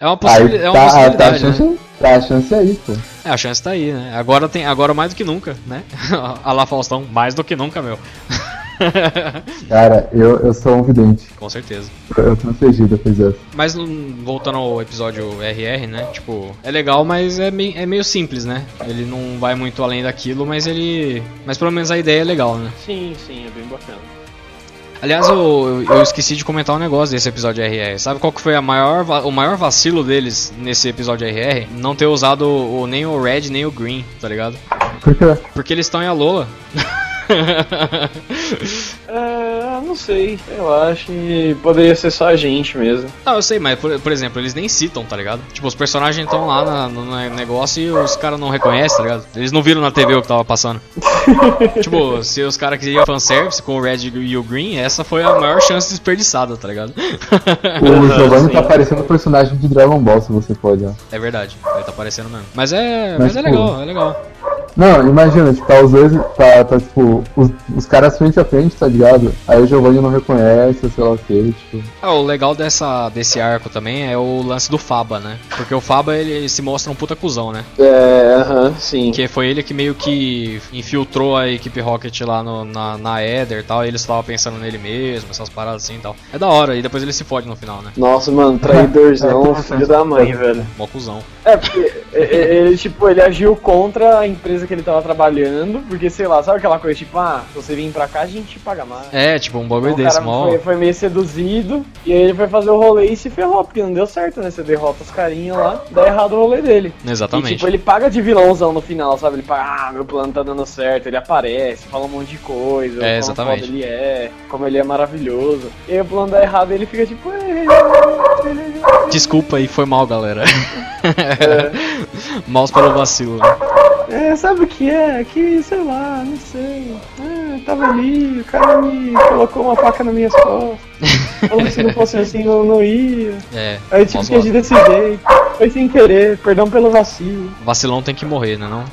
É uma, é uma tá, tá, a possibilidade, né? chance, tá a chance aí, pô. É, a chance tá aí, né? Agora, tem, agora mais do que nunca, né? a lá Faustão, mais do que nunca, meu. Cara, eu, eu sou um vidente. Com certeza. Eu, eu transferi depois dessa. Mas voltando ao episódio RR, né? Tipo, é legal, mas é meio, é meio simples, né? Ele não vai muito além daquilo, mas ele. Mas pelo menos a ideia é legal, né? Sim, sim, é bem bacana. Aliás, eu, eu esqueci de comentar um negócio desse episódio RR. Sabe qual que foi a maior, o maior vacilo deles nesse episódio RR? Não ter usado o, nem o Red nem o Green, tá ligado? Porque Porque eles estão em Alola. É, não sei, eu acho que poderia ser só a gente mesmo. Não, eu sei, mas por, por exemplo, eles nem citam, tá ligado? Tipo, os personagens estão lá na- no, no negócio e os caras não reconhecem, tá ligado? Eles não viram na TV o que tava passando. tipo, se os caras queriam fanservice com o Red e o Green, essa foi a maior chance desperdiçada, tá ligado? o Giovanni tá parecendo um personagem de Dragon Ball, se você pode, ó. é verdade, ele tá aparecendo mesmo. Mas é, Mas, mas é pô, legal, é legal. Não, imagina, tipo, tá os dois, tá, tá tipo, os, os caras frente a frente, tá ligado? Aí o Giovanni não reconhece, sei lá o que, tipo. Ah, o legal dessa, desse arco também é o lance do Faba, né? Porque o Faba ele, ele se mostra um puta cuzão, né? É, aham, sim. Que foi ele que meio que infiltrou a equipe Rocket lá no- na, na Ether e tal, e eles estavam pensando nele mesmo, essas paradas assim e tal. É da hora, e depois ele se fode no final, né? Nossa, mano, traidorzão, filho da mãe, velho. Mó cuzão. É, porque é, é, ele, tipo, ele agiu contra a empresa que ele tava trabalhando, porque, sei lá, sabe aquela coisa, tipo, ah, se você vir pra cá, a gente te paga mais. É, tipo, um bagulho Então, desse, mó. foi, foi meio seduzido, e aí ele foi fazer o rolê e se ferrou, porque não deu certo, né? Você derrota os carinha lá, dá errado o rolê dele. E, Exatamente. tipo, ele paga de vilãozão no final, sabe? Ele paga, ah, meu plano tá dando certo, ele aparece, fala um monte de coisa, É, exatamente. ele é, como ele é maravilhoso. E aí o plano dá errado e ele fica tipo, "É, Desculpa aí, foi mal, galera. Maus pelo vacilo. né? É, sabe o que é? Que, sei lá, não sei. Ah, tava ali, o cara me colocou uma faca nas minhas costas. Falou que se não fosse assim eu não ia. É, Aí eu tive que agir desse jeito. Foi sem querer, perdão pelo vacilo. Vacilão tem que morrer, né não?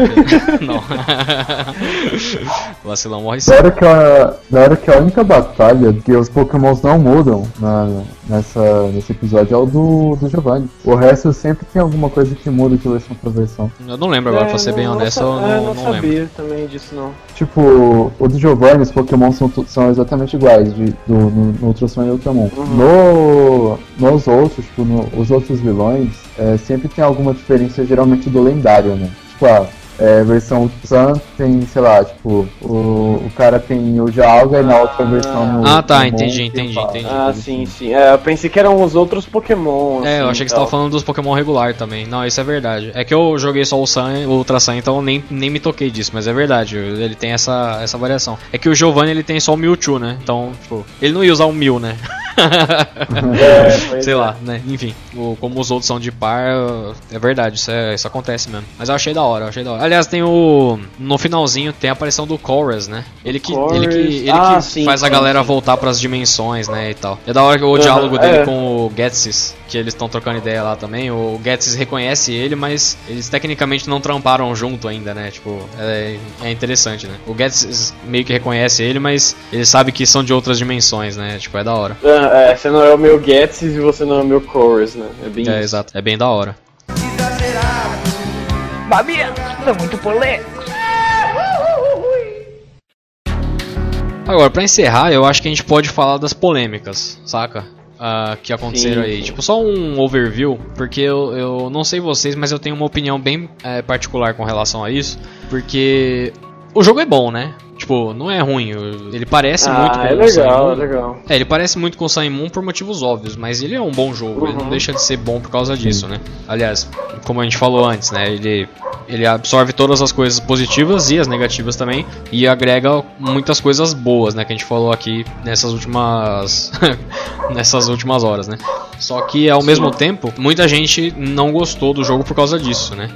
não. Vacilão morre sim. Da hora, que a, da hora que a única batalha que os pokémons não mudam na, nessa, nesse episódio é o do, do Giovanni. O resto sempre tem alguma coisa que muda de versão pra versão. Eu não lembro agora, É, pra ser bem não- honesto, não, eu é, não, não não lembro. sabia também disso não. Tipo, o do Giovanni, os pokémons são, são exatamente iguais de, do, no, no Ultrason e Ultramon. No, nos outros, tipo, no, os outros vilões, é, sempre tem alguma diferença, geralmente do lendário, né? Tipo, a é, versão Sun tem, sei lá, tipo, o, o cara tem o Dialga e na outra versão no, Ah, tá, no entendi, entendi, entendi. Ah, sim, sim. É, eu pensei que eram os outros Pokémon. É, eu assim, achei que você tava falando dos Pokémon regular também. Não, isso é verdade. É que eu joguei só o Sun, o Ultra Sun, então eu nem, nem me toquei disso, mas é verdade. Ele tem essa, essa variação. É que o Giovanni ele tem só o Mewtwo, né? Então, tipo, ele não ia usar o Mew, né? É, Sei é. lá, né? Enfim, o- como os outros são de par, é verdade, isso, é, isso acontece mesmo. Mas eu achei da hora, eu achei da hora. Aliás, tem o. No finalzinho tem a aparição do Chorus, né? Ele que, ele que, ele Ah, que sim, faz a sim, galera sim. voltar pras dimensões, né? E tal. É da hora que o diálogo dele é. com o Getsis, que eles estão trocando ideia lá também. O Getsis reconhece ele, mas eles tecnicamente não tramparam junto ainda, né? Tipo, é, é interessante, né? O Getsis meio que reconhece ele, mas ele sabe que são de outras dimensões, né? Tipo, é da hora. Ah, é, você não é o meu Getsis e você não é o meu Chorus, né? É bem É, isso. exato. É bem da hora. Babiano, é muito polêmico. Agora, pra encerrar, eu acho que a gente pode falar das polêmicas, saca? Ah, que aconteceram Sim, aí. sim. Tipo, só um overview, porque eu, eu não sei vocês, mas eu tenho uma opinião bem eh, particular com relação a isso. Porque o jogo é bom, né? Tipo, não é ruim, ele parece ah, muito com é legal, é legal. É, ele parece muito com o Sun Moon por motivos óbvios, mas ele é um bom jogo, ele não Uhum. deixa de ser bom por causa disso, né? Aliás, como a gente falou antes, né? Ele, ele absorve todas as coisas positivas e as negativas também, e agrega muitas coisas boas, né? Que a gente falou aqui nessas últimas. nessas últimas horas, né? Só que ao mesmo tempo, muita gente não gostou do jogo por causa disso, né?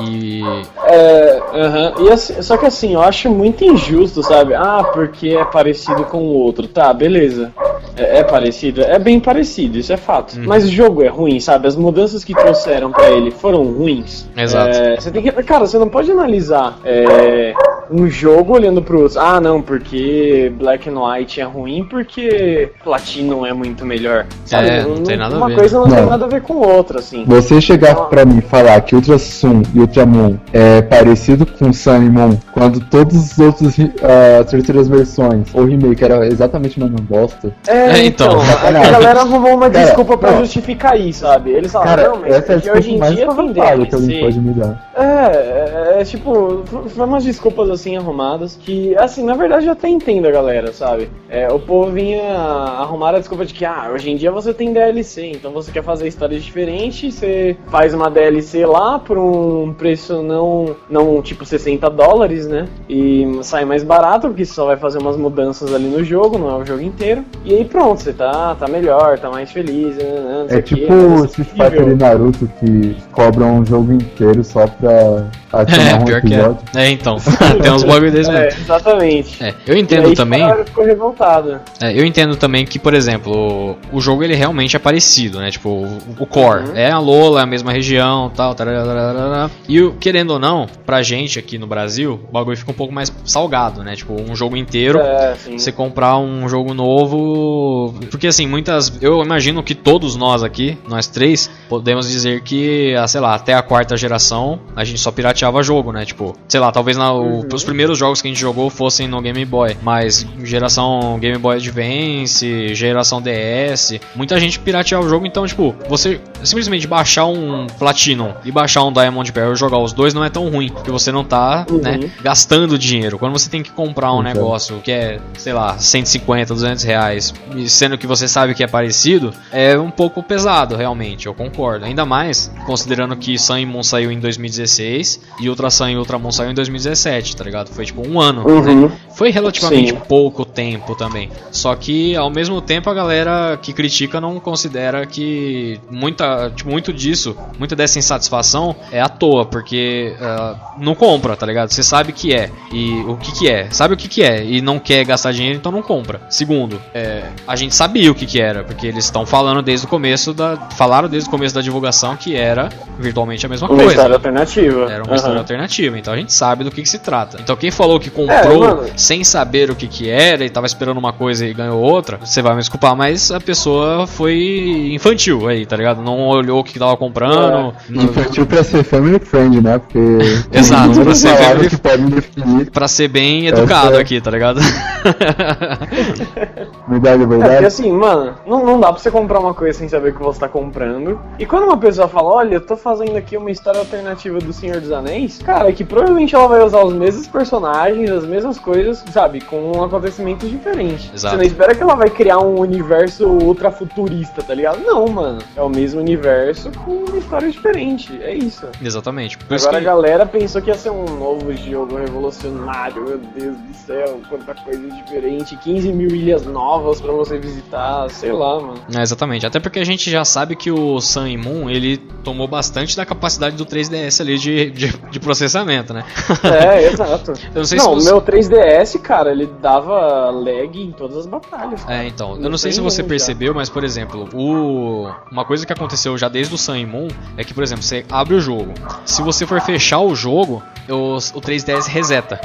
E. É, aham. E assim- só que assim, eu acho muito injusto, sabe? Ah, porque é parecido com o outro. Tá, beleza. É, é parecido? É bem parecido, isso é fato. Uhum. Mas o jogo é ruim, sabe? As mudanças que trouxeram pra ele foram ruins. Exato. É, você tem que. Cara, você não pode analisar é, um jogo olhando pro outro. Ah, não, porque Black and White é ruim porque Platinum é muito melhor. Sabe? É, não tem nada a Uma ver. coisa não, tem Não. nada a ver com outra, assim. Você chegar pra mim e falar que Ultra Sun e Ultramon é parecido com Sun e Moon, quando todos os outros ah, terceiras versões ou remake era exatamente a mesma bosta. É, É, então. então, a, a galera arrumou uma Cara, desculpa pra não. justificar isso, sabe? Eles falaram, Cara, não, mas essa é a hoje em mais dia tem que alguém pode me dar. É, é, é, tipo, foi umas desculpas assim arrumadas que, assim, na verdade eu até entendo a galera, sabe? É, o povo vinha arrumar a desculpa de que, ah, hoje em dia você tem DLC, então você quer fazer histórias diferentes, você faz uma DLC lá por um preço não, não tipo 60 dólares, né? E sai mais barato, porque você só vai fazer umas mudanças ali no jogo, não é o jogo inteiro. E aí pronto, você tá, tá melhor, tá mais feliz, né? né, não sei É tipo mais Street acessível. Fighter e Naruto que cobram um jogo inteiro só pra adicionar É, um é. episódio. É, então. tem uns bagulho desse É, mesmo. exatamente. É, eu entendo aí, também. Ficou revoltada. É, eu entendo também que, por exemplo, o, jogo ele realmente é parecido, né? Tipo, o, o core Uhum. é a Lola, é a mesma região, tal, tararara. E o- querendo ou não, pra gente aqui no Brasil, o bagulho fica um pouco mais salgado, né? Tipo, um jogo inteiro. É. Você comprar um jogo novo. Porque assim, muitas. Eu imagino que todos nós aqui, nós três, podemos dizer que, ah, sei lá, até a quarta geração a gente só pirateava jogo, né? Tipo, sei lá, talvez na, o- os primeiros jogos que a gente jogou fossem no Game Boy. Mas geração Game Boy Advance, geração DS, muita gente pirateava o jogo, então, tipo, você simplesmente baixar um Platinum e baixar um Diamond Pearl e jogar os dois não é tão ruim, porque você não tá, Uhum. né, gastando dinheiro. Quando você tem que comprar um Exato. negócio que é, sei lá, 150, 200 reais, e sendo que você sabe que é parecido, é um pouco pesado, realmente, eu concordo. Ainda mais considerando que Sun e Moon saiu em 2016 e Ultra Sun e Ultramon saiu em 2017, tá ligado? Foi tipo um ano, né? Uhum. Foi relativamente Sim. pouco tempo também. Só que ao mesmo tempo a galera que critica não considera que muita, tipo, muito disso, muita dessa insatisfação é à toa, porque ah, não compra, tá ligado? Você sabe que é e o que que é, sabe o que que é e não quer gastar dinheiro, então não compra. Segundo, é, a gente sabia o que que era, porque eles estão falando desde o começo da, falaram desde o começo da divulgação que era virtualmente a mesma Uma coisa. história alternativa. Era uma Aham. história alternativa, então a gente sabe do que, que se trata. Então quem falou que comprou É, sem saber o que, que era e tava esperando uma coisa e ganhou outra, você vai me desculpar, mas a pessoa foi infantil aí, tá ligado? Não olhou o que tava comprando. não- Infantil pra ser family friend, né? Porque. Exato, pra ser family- que podem definir Pra ser bem educado Essa- aqui, tá ligado? verdade, É, porque verdade. assim, mano, não, não dá pra você comprar uma coisa sem saber o que você tá comprando. E quando uma pessoa fala, olha, eu tô fazendo aqui uma história alternativa do Senhor dos Anéis, cara, é que provavelmente ela vai usar os mesmos personagens, as mesmas coisas, sabe, com acontecimentos diferentes. Exato. Você não espera que ela vai criar um universo ultra futurista, tá ligado? Não, mano. É o mesmo universo com uma história diferente. É isso. Exatamente. Por Agora que- a galera pensou que ia ser um novo jogo revolucionário, meu Deus do céu, quanta coisa diferente, 15 mil ilhas novas pra você visitar, sei lá, mano. É, exatamente. Até porque a gente já sabe que o Sun e Moon, ele tomou bastante da capacidade do 3DS ali de, de, de processamento, né? É, exato. Eu não sei não, se o você... meu 3DS, cara, ele dava lag em todas as batalhas. É, então, eu Não não sei se você já. percebeu, mas por exemplo, o... uma coisa que aconteceu já desde o Sun e Moon é que, por exemplo, você abre o jogo. Se você for fechar o jogo, o, o 3DS reseta.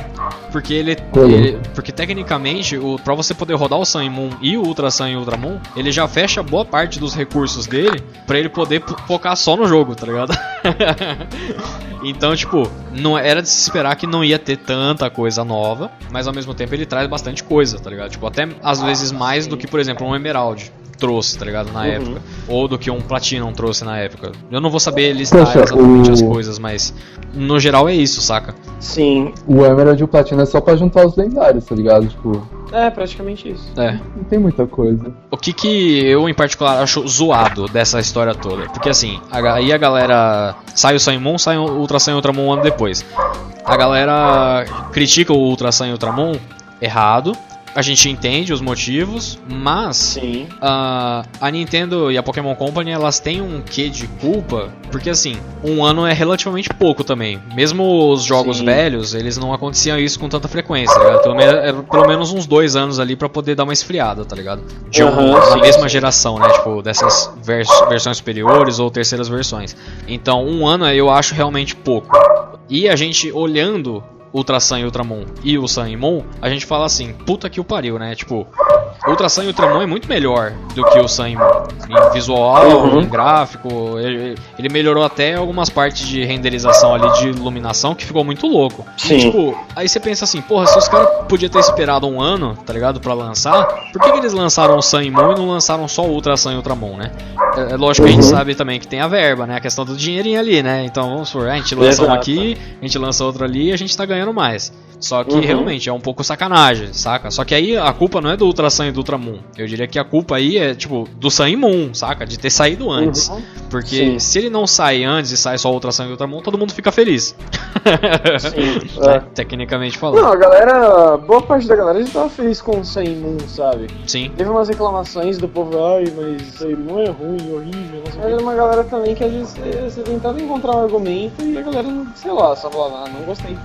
Porque ele, ele- Porque tecnicamente, o, pra você poder rodar o Sun e Moon e o Ultra Sun e Ultra Moon, ele já fecha boa parte dos recursos dele pra ele poder focar só no jogo, tá ligado? então, tipo, não era de se esperar que não ia ter tanta coisa nova, mas ao mesmo tempo ele traz bastante coisa, tá ligado? Tipo, até às vezes mais do que, por exemplo, um Emerald trouxe, tá ligado? Na Uhum. época. Ou do que um Platinum trouxe na época. Eu não vou saber listar Poxa, exatamente o- as coisas, mas no geral é isso, saca? Sim. O Emerald e o Platina é só pra juntar os lendários, tá ligado? Tipo, É, praticamente isso. É. não tem muita coisa. O que que eu, em particular, acho zoado dessa história toda? Porque assim, aí a galera. Sai o Saimon, sai o Ultra Sun e Ultramon um ano depois. A galera critica o Ultra Sun e Ultramon errado. A gente entende os motivos, mas a, a Nintendo e a Pokémon Company elas têm um quê de culpa, porque assim, um ano é relativamente pouco também. Mesmo os jogos Sim. velhos, eles não aconteciam isso com tanta frequência, tá ligado? Pelo, me- era pelo menos uns dois anos ali pra poder dar uma esfriada, tá ligado? De um- da sim, mesma geração, né? Tipo, dessas vers- versões superiores ou terceiras versões. Então, um ano eu acho realmente pouco. E a gente olhando Ultra Sun e Ultramon e o Sun e Moon, a gente fala assim, puta que o pariu, né? Tipo, Ultra Sun e Ultramon é muito melhor do que o Sun e Moon. Em visual, Uhum. em gráfico, ele, ele melhorou até algumas partes de renderização ali de iluminação que ficou muito louco. Sim. E, tipo, aí você pensa assim, porra, se os caras podiam ter esperado um ano, tá ligado, pra lançar, por que, que eles lançaram o Sun e Moon e não lançaram só o Ultra Sun e Ultramon, né? É, é lógico que a gente Uhum. sabe também que tem a verba, né? A questão do dinheirinho ali, né? Então vamos supor, a gente lança um Exato. aqui, a gente lança outro ali e a gente tá ganhando mais. Só que Uhum. realmente é um pouco sacanagem, saca? Só que aí a culpa não é do Ultra Sun e do Ultramon. Eu diria que a culpa aí é, tipo, do Sun e Moon, saca? De ter saído antes. Uhum. Porque Sim. se ele não sai antes e sai só o Ultra Sun e o Ultramon, todo mundo fica feliz. Sim. Né? é. Tecnicamente falando. Não, a galera. Boa parte da galera já tava feliz com o Sun Moon, sabe? Sim. Teve umas reclamações do povo, ai, mas Sun Moon é ruim, horrível, não sei o quê. Mas era uma galera também que às vezes você, você tentava encontrar um argumento e a galera, sei lá, só falava, ah, não gostei.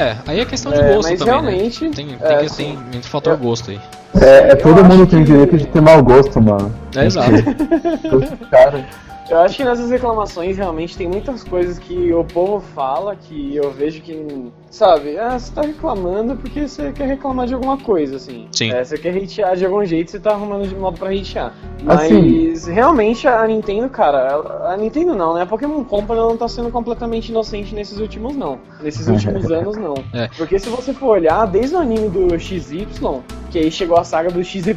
É, aí é questão de É, gosto mas também, realmente, né? Tem, tem, é, que- assim, tem muito fator eu- gosto aí. É, é todo mundo tem que- direito de ter mau gosto, mano. É, exato. Cara, Eu acho que nessas reclamações realmente tem muitas coisas que o povo fala que eu vejo que, sabe, ah, você tá reclamando porque você quer reclamar de alguma coisa, assim. Sim. É, você quer hatear de algum jeito, você tá arrumando de modo pra hatear. Mas Assim- realmente a Nintendo, cara, a Nintendo não, né? A Pokémon Company não tá sendo completamente inocente nesses últimos, não. Nesses últimos anos, não. É. Porque se você for olhar, desde o anime do XY, que aí chegou a saga do XYZ,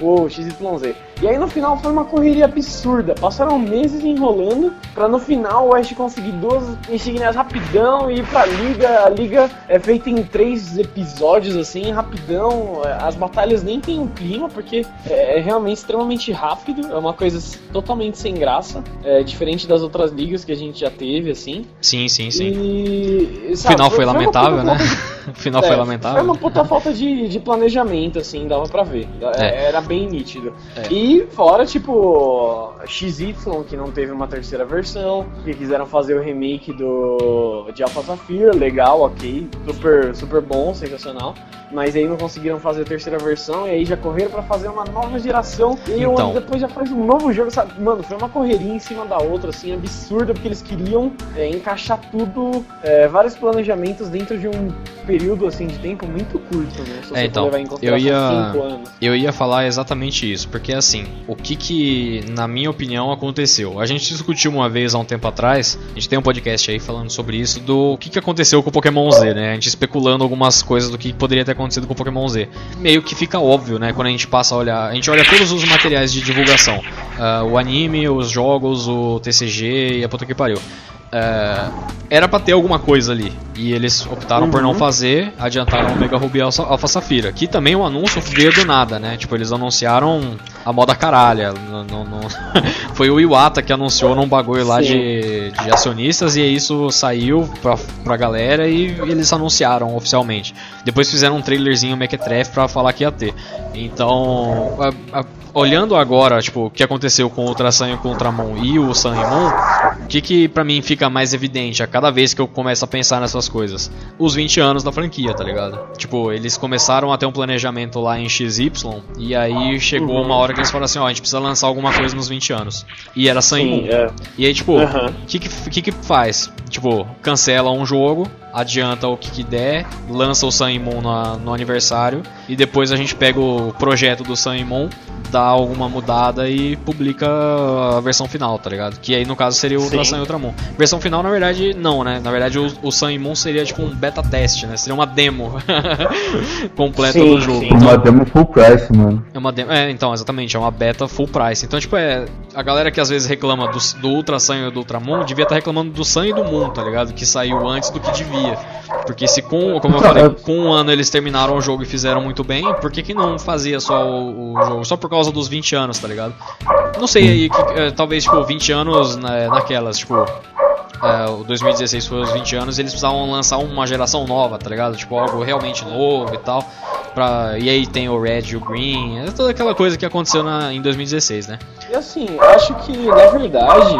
o XYZ. E aí no final foi uma correria absurda. Passaram meses enrolando pra no final o Ash conseguir duas insígnias rapidão e ir pra liga. A liga é feita em três episódios, assim, rapidão. As batalhas nem tem um clima, porque é, é realmente extremamente rápido. É uma coisa totalmente sem graça. É diferente das outras ligas que a gente já teve, assim. Sim, sim, sim. E. O sabe, final foi uma lamentável, né? O final é, foi lamentável. Foi uma puta falta de, de planejamento, assim, dava pra ver. É. Era bem nítido. É. E fora, tipo, XY, que não teve uma terceira versão, que quiseram fazer o remake do de Alpha Sapphire, legal, ok, super, super bom, sensacional. Mas aí não conseguiram fazer a terceira versão, e aí já correram pra fazer uma nova geração, e aí um Então. ano depois já faz um novo jogo, sabe? Mano, foi uma correria em cima da outra, assim, absurda, porque eles queriam é, encaixar tudo, é, vários planejamentos dentro de um período, assim, de tempo muito curto, né? Se você É, então, levar em eu ia- cinco anos. Eu ia falar exatamente isso, porque assim, o que que, na minha opinião, aconteceu? A gente discutiu uma vez há um tempo atrás, a gente tem um podcast aí falando sobre isso, do que que aconteceu com o Pokémon Z, né? A gente especulando algumas coisas do que poderia ter acontecido com Pokémon Z. Meio que fica óbvio, né? Quando a gente passa a olhar, a gente olha todos os materiais de divulgação, Ah, o anime, os jogos, o TCG e a puta que pariu. É, era pra ter alguma coisa ali. E eles optaram por não fazer, adiantaram o Mega Ruby Alpha Alpha Safira. Que também o anúncio veio do nada, né? Tipo, eles anunciaram a moda caralha. Não- não- não- Foi o Iwata que anunciou num bagulho lá de, de acionistas e isso saiu pra, pra galera e eles anunciaram oficialmente. Depois fizeram um trailerzinho mequetrefe pra falar que ia ter. Então, a- a- olhando agora, tipo, o que aconteceu com o Ultra Sun e com o e o Sun Moon, o que que pra mim fica mais evidente a cada vez que eu começo a pensar nessas coisas? Os 20 anos da franquia, tá ligado? Tipo, eles começaram a ter um planejamento lá em XY e aí chegou uma hora que eles falaram assim, ó, a gente precisa lançar alguma coisa nos 20 anos. E era e Moon. Sim, é. E aí, tipo, o que, que, que que faz? Tipo, cancela um jogo, adianta o que, que der, lança o na- no aniversário, e depois a gente pega o projeto do Sun Moon, dá alguma mudada e publica a versão final, tá ligado? Que aí no caso seria o Ultra. Sun e Ultramon. Versão final, na verdade, não, né? Na verdade, o, o Sun Moon seria tipo um beta teste, né? Seria uma demo completa Sim, do jogo. sim. Então, uma demo full price, mano. é uma demo, é, então, exatamente, é uma beta full price. Então, tipo, é, a galera que às vezes reclama do, do Ultra Sun e do Ultramon devia estar reclamando do Sun e do Moon, tá ligado? Que saiu antes do que devia. Porque se com, como eu falei, com um ano eles terminaram o jogo e fizeram muito bem, por que, que não fazia só o, o jogo? Só por causa dos 20 anos, tá ligado? Não sei aí, que, é, talvez tipo 20 anos na, naquelas, tipo. É, o 2016 foi os 20 anos, eles precisavam lançar uma geração nova, tá ligado? Tipo, algo realmente novo e tal. Pra, e aí tem o Red e o Green, é toda aquela coisa que aconteceu na, em 2016, né? E assim, acho que na verdade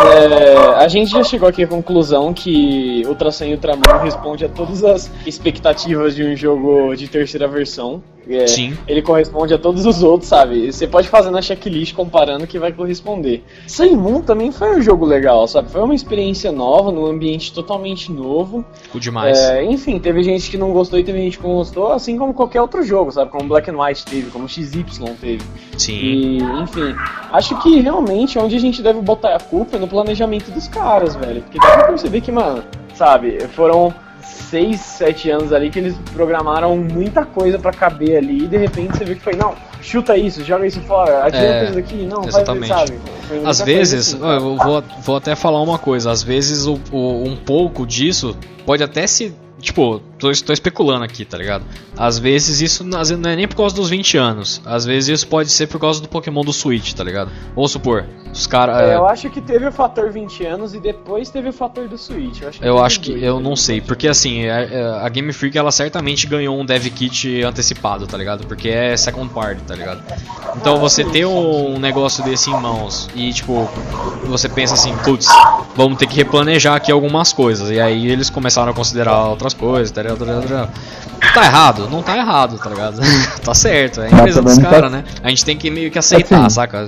é, a gente já chegou aqui à conclusão que Ultra Sun e Ultraman responde a todas as expectativas de um jogo de terceira versão. É, Sim. Ele corresponde a todos os outros, sabe? Você pode fazer na checklist comparando que vai corresponder. Sun Moon também foi um jogo legal, sabe? Foi uma experiência nova, num ambiente totalmente novo. O demais. É, enfim, teve gente que não gostou e teve gente que não gostou, assim como qualquer outro jogo, sabe? Como Black and White teve, como XY teve. Sim. E, enfim, acho que realmente onde a gente deve botar a culpa é no planejamento dos caras, velho. Porque dá pra perceber que, mano, sabe, foram 6, 7 anos ali que eles programaram muita coisa pra caber ali e de repente você vê que foi, não, chuta isso, joga isso fora, atira É, isso daqui, não, exatamente. faz sabe? Às coisa vezes, assim, eu vou, vou até falar uma coisa, às vezes o, o- um pouco disso pode até se. Tipo, tô, tô especulando aqui, tá ligado? Às vezes isso não é nem por causa dos 20 anos. Às vezes isso pode ser por causa do Pokémon do Switch, tá ligado? Vamos supor, os caras. É, eu acho que teve o fator 20 anos e depois teve o fator do Switch. Eu acho que, Eu acho que dois, eu né? não sei, porque assim, é- é, a Game Freak ela certamente ganhou um dev kit antecipado, tá ligado? Porque é second party, tá ligado? Então você ter um negócio desse em mãos e tipo, você pensa assim, putz, vamos ter que replanejar aqui algumas coisas. E aí eles começaram a considerar outras coisas, tá ligado? Tá errado? Não tá errado, tá ligado? tá certo, é a empresa também dos tá- caras, né? A gente tem que meio que aceitar, Assim. saca?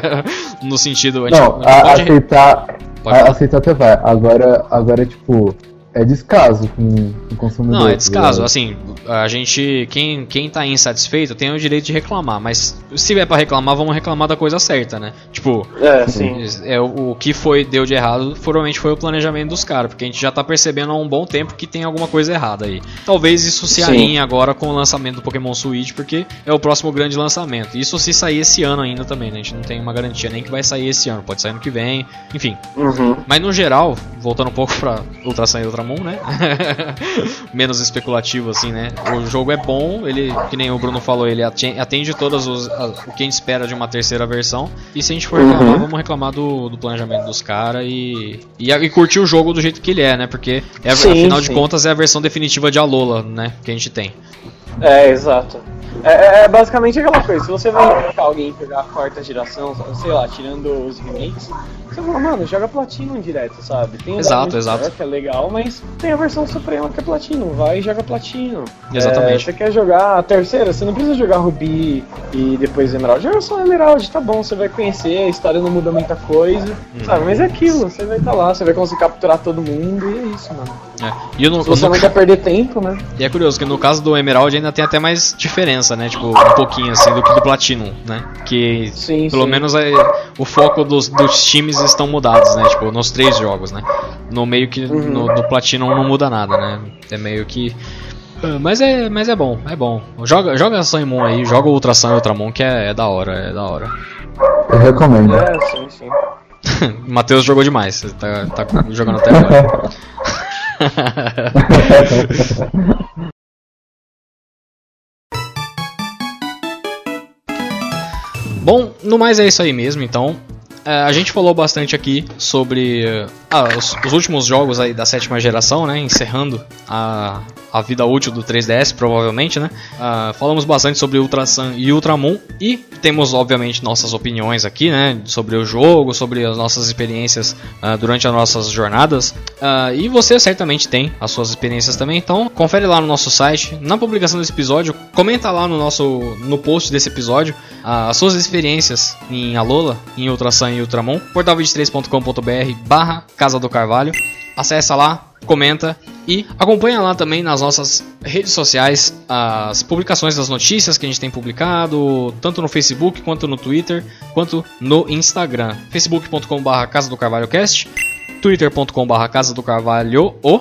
no sentido, a gente Não, não a- pode- aceitar. Pode a- aceitar até vai. Agora, agora tipo, é descaso com, o consumidor. Não, é tá descaso. Assim, a gente. Quem, quem tá insatisfeito tem o direito de reclamar, mas se vier pra reclamar, vamos reclamar da coisa certa, né? Tipo, É, sim. é, o, o que foi deu de errado provavelmente foi o planejamento dos caras, porque a gente já tá percebendo há um bom tempo que tem alguma coisa errada aí. Talvez isso se Sim. alinhe agora com o lançamento do Pokémon Switch, porque é o próximo grande lançamento. Isso se sair esse ano ainda também, né? A gente não tem uma garantia nem que vai sair esse ano, pode sair ano que vem, enfim. Uhum. Mas no geral, voltando um pouco pra Ultra Sun e Né? Menos especulativo assim, né? O jogo é bom, ele, que nem o Bruno falou, ele aten- atende todas os, a- o que a gente espera de uma terceira versão. E se a gente for reclamar, Uhum. vamos reclamar do, do planejamento dos caras e, e, e curtir o jogo do jeito que ele é, né? Porque é, Sim, afinal de sim. contas é a versão definitiva de Alola, né? Que a gente tem. É, exato. É, é- é basicamente aquela coisa, se você vai indicar alguém pegar a quarta geração, sei lá, tirando os remakes, você fala, mano, joga Platinum direto, sabe? Tem Exato, exato. Que é legal, mas tem a versão Suprema que é Platinum, vai e joga Platinum. Exatamente. É, você quer jogar a terceira, você não precisa jogar Ruby e depois Emerald, joga só Emerald, tá bom, você vai conhecer, a história não muda muita coisa, Uhum. sabe? Mas é aquilo, você vai estar lá, você vai conseguir capturar todo mundo e é isso, mano. É. E, eu não- Se você eu não- não quer perder tempo, né? e é curioso que no caso do Emerald ainda tem até mais diferença, né? Tipo, um pouquinho assim do que do Platinum, né? Que Sim, Pelo sim. menos é, o foco dos, dos times estão mudados, né? Tipo, nos três jogos, né? No meio que Uhum. no, no Platinum não muda nada, né? É meio que. Ah, Mas é, mas é bom, é bom. Joga, joga Sun e Moon aí, joga o Ultra Sun e Ultra Moon que é, é da hora, é da hora. Eu recomendo. É, sim, sim. Matheus jogou demais, tá, tá jogando até agora. Bom, no mais é isso aí mesmo, então. É, a gente falou bastante aqui sobre ah, os, os últimos jogos aí da sétima geração, né? Encerrando a, a vida útil do 3DS, provavelmente, né? Ah, falamos bastante sobre Ultra Sun e Ultramon e temos, obviamente, nossas opiniões aqui, né? Sobre o jogo, sobre as nossas experiências ah, durante as nossas jornadas. Ah, e você certamente tem as suas experiências também, então confere lá no nosso site, na publicação desse episódio, comenta lá no nosso no post desse episódio as suas experiências em Alola, em Ultra Sun e Ultramon, portal23.com.br barra Casa do Carvalho. Acessa lá, comenta e acompanha lá também nas nossas redes sociais as publicações das notícias que a gente tem publicado, tanto no Facebook quanto no Twitter, quanto no Instagram. facebook.com.br Casa do Carvalho Cast, twitter.com.br Casa do Carvalho o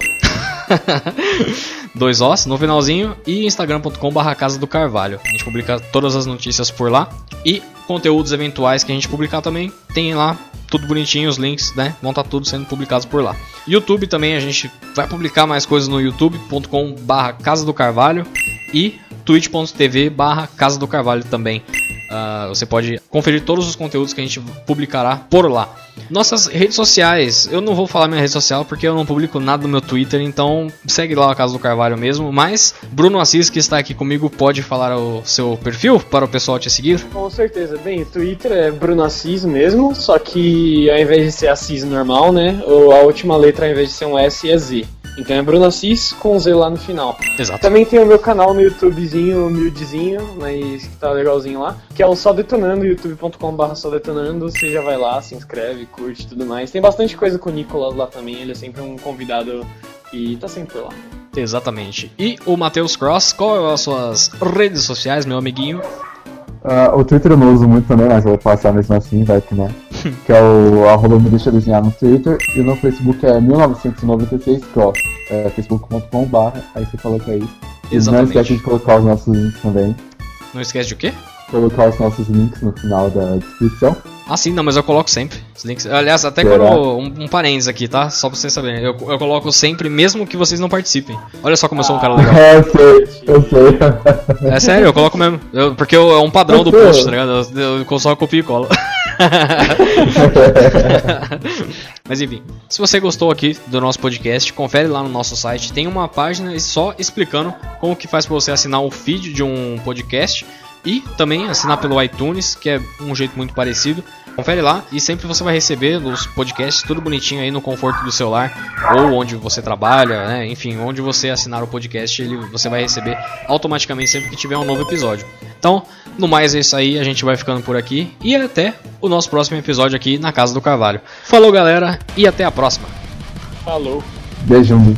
dois Os no finalzinho, e instagram.com barra Casa do Carvalho. A gente publica todas as notícias por lá. E conteúdos eventuais que a gente publicar também, tem lá tudo bonitinho, os links, né? Vão estar tudo sendo publicados por lá. YouTube também, a gente vai publicar mais coisas no youtube.com barra Casa do Carvalho e twitch.tv barra Casa do Carvalho também. Uh, você pode conferir todos os conteúdos que a gente publicará por lá. Nossas redes sociais, eu não vou falar minha rede social porque eu não publico nada no meu Twitter, então segue lá a Casa do Carvalho mesmo. Mas Bruno Assis, que está aqui comigo, pode falar o seu perfil para o pessoal te seguir? Com certeza. Bem, o Twitter é Bruno Assis mesmo, só que ao invés de ser Assis normal, né? A última letra ao invés de ser um S é Z. Então é Bruno Assis com Z lá no final. Exato. Também tem o meu canal no YouTubezinho, humildezinho, mas que tá legalzinho lá, que é o Só Detonando, youtube.com.br Só Detonando. Você já vai lá, se inscreve, curte tudo mais. Tem bastante coisa com o Nicolas lá também, ele é sempre um convidado e tá sempre lá. Exatamente. E o Matheus Cross, qual é as suas redes sociais, meu amiguinho? Uh, o Twitter eu não uso muito também, mas vou passar mesmo assim, vai que né. que é o arroba me deixa desenhar no Twitter e no Facebook é 1996 cross, é facebook.com.br, aí você coloca aí. Exatamente. Não esquece de colocar os nossos links também. Não esquece de o quê? Colocar os nossos links no final da descrição. Ah, sim, não, mas eu coloco sempre os links. Aliás, até Será? quando. Um, um parênteses aqui, tá? Só pra vocês saberem. Eu, eu coloco sempre, mesmo que vocês não participem. Olha só como eu sou um cara legal. É, eu sei, eu sei. É sério, eu coloco mesmo. Eu- porque eu- é um padrão do post, tá ligado? Eu, eu só copio e colo. Mas enfim, se você gostou aqui do nosso podcast, confere lá no nosso site. Tem uma página só explicando como que faz pra você assinar o feed de um podcast e também assinar pelo iTunes, que é um jeito muito parecido. Confere lá e sempre você vai receber os podcasts tudo bonitinho aí no conforto do celular ou onde você trabalha, né? Enfim, onde você assinar o podcast, ele, você vai receber automaticamente sempre que tiver um novo episódio. Então, no mais é isso aí, a gente vai ficando por aqui e até o nosso próximo episódio aqui na Casa do Carvalho. Falou, galera, e até a próxima. Falou! Beijão.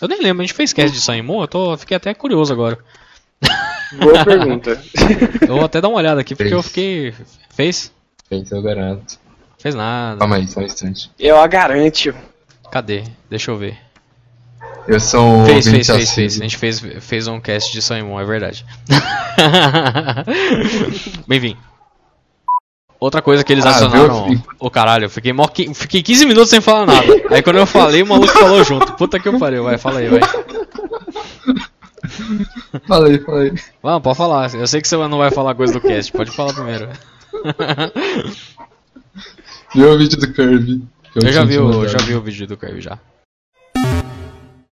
Eu nem lembro, a gente fez cast de Saimon, eu tô, fiquei até curioso agora. Boa pergunta. Eu vou até dar uma olhada aqui, porque Fez. eu fiquei. Fez? Feito, eu garanto. Fez nada. Calma aí, só um instante. Eu a garanto. Cadê? Deixa eu ver. Eu sou um Fez, fez, fez, fez. A gente fez, fez um cast de Saimon, é verdade. Bem-vindo. Outra coisa que eles Ah, adicionaram. viu? Ô caralho, eu fiquei, mó fiquei 15 minutos sem falar nada. Aí quando eu falei, o maluco falou junto. Puta que eu pariu, vai, fala aí, vai. Falei, falei. Vamos, pode falar. Eu sei que você não vai falar coisa do cast, pode falar primeiro. Viu o vídeo do Kirby? que Eu já vi, o, já vi o vídeo do Kirby já.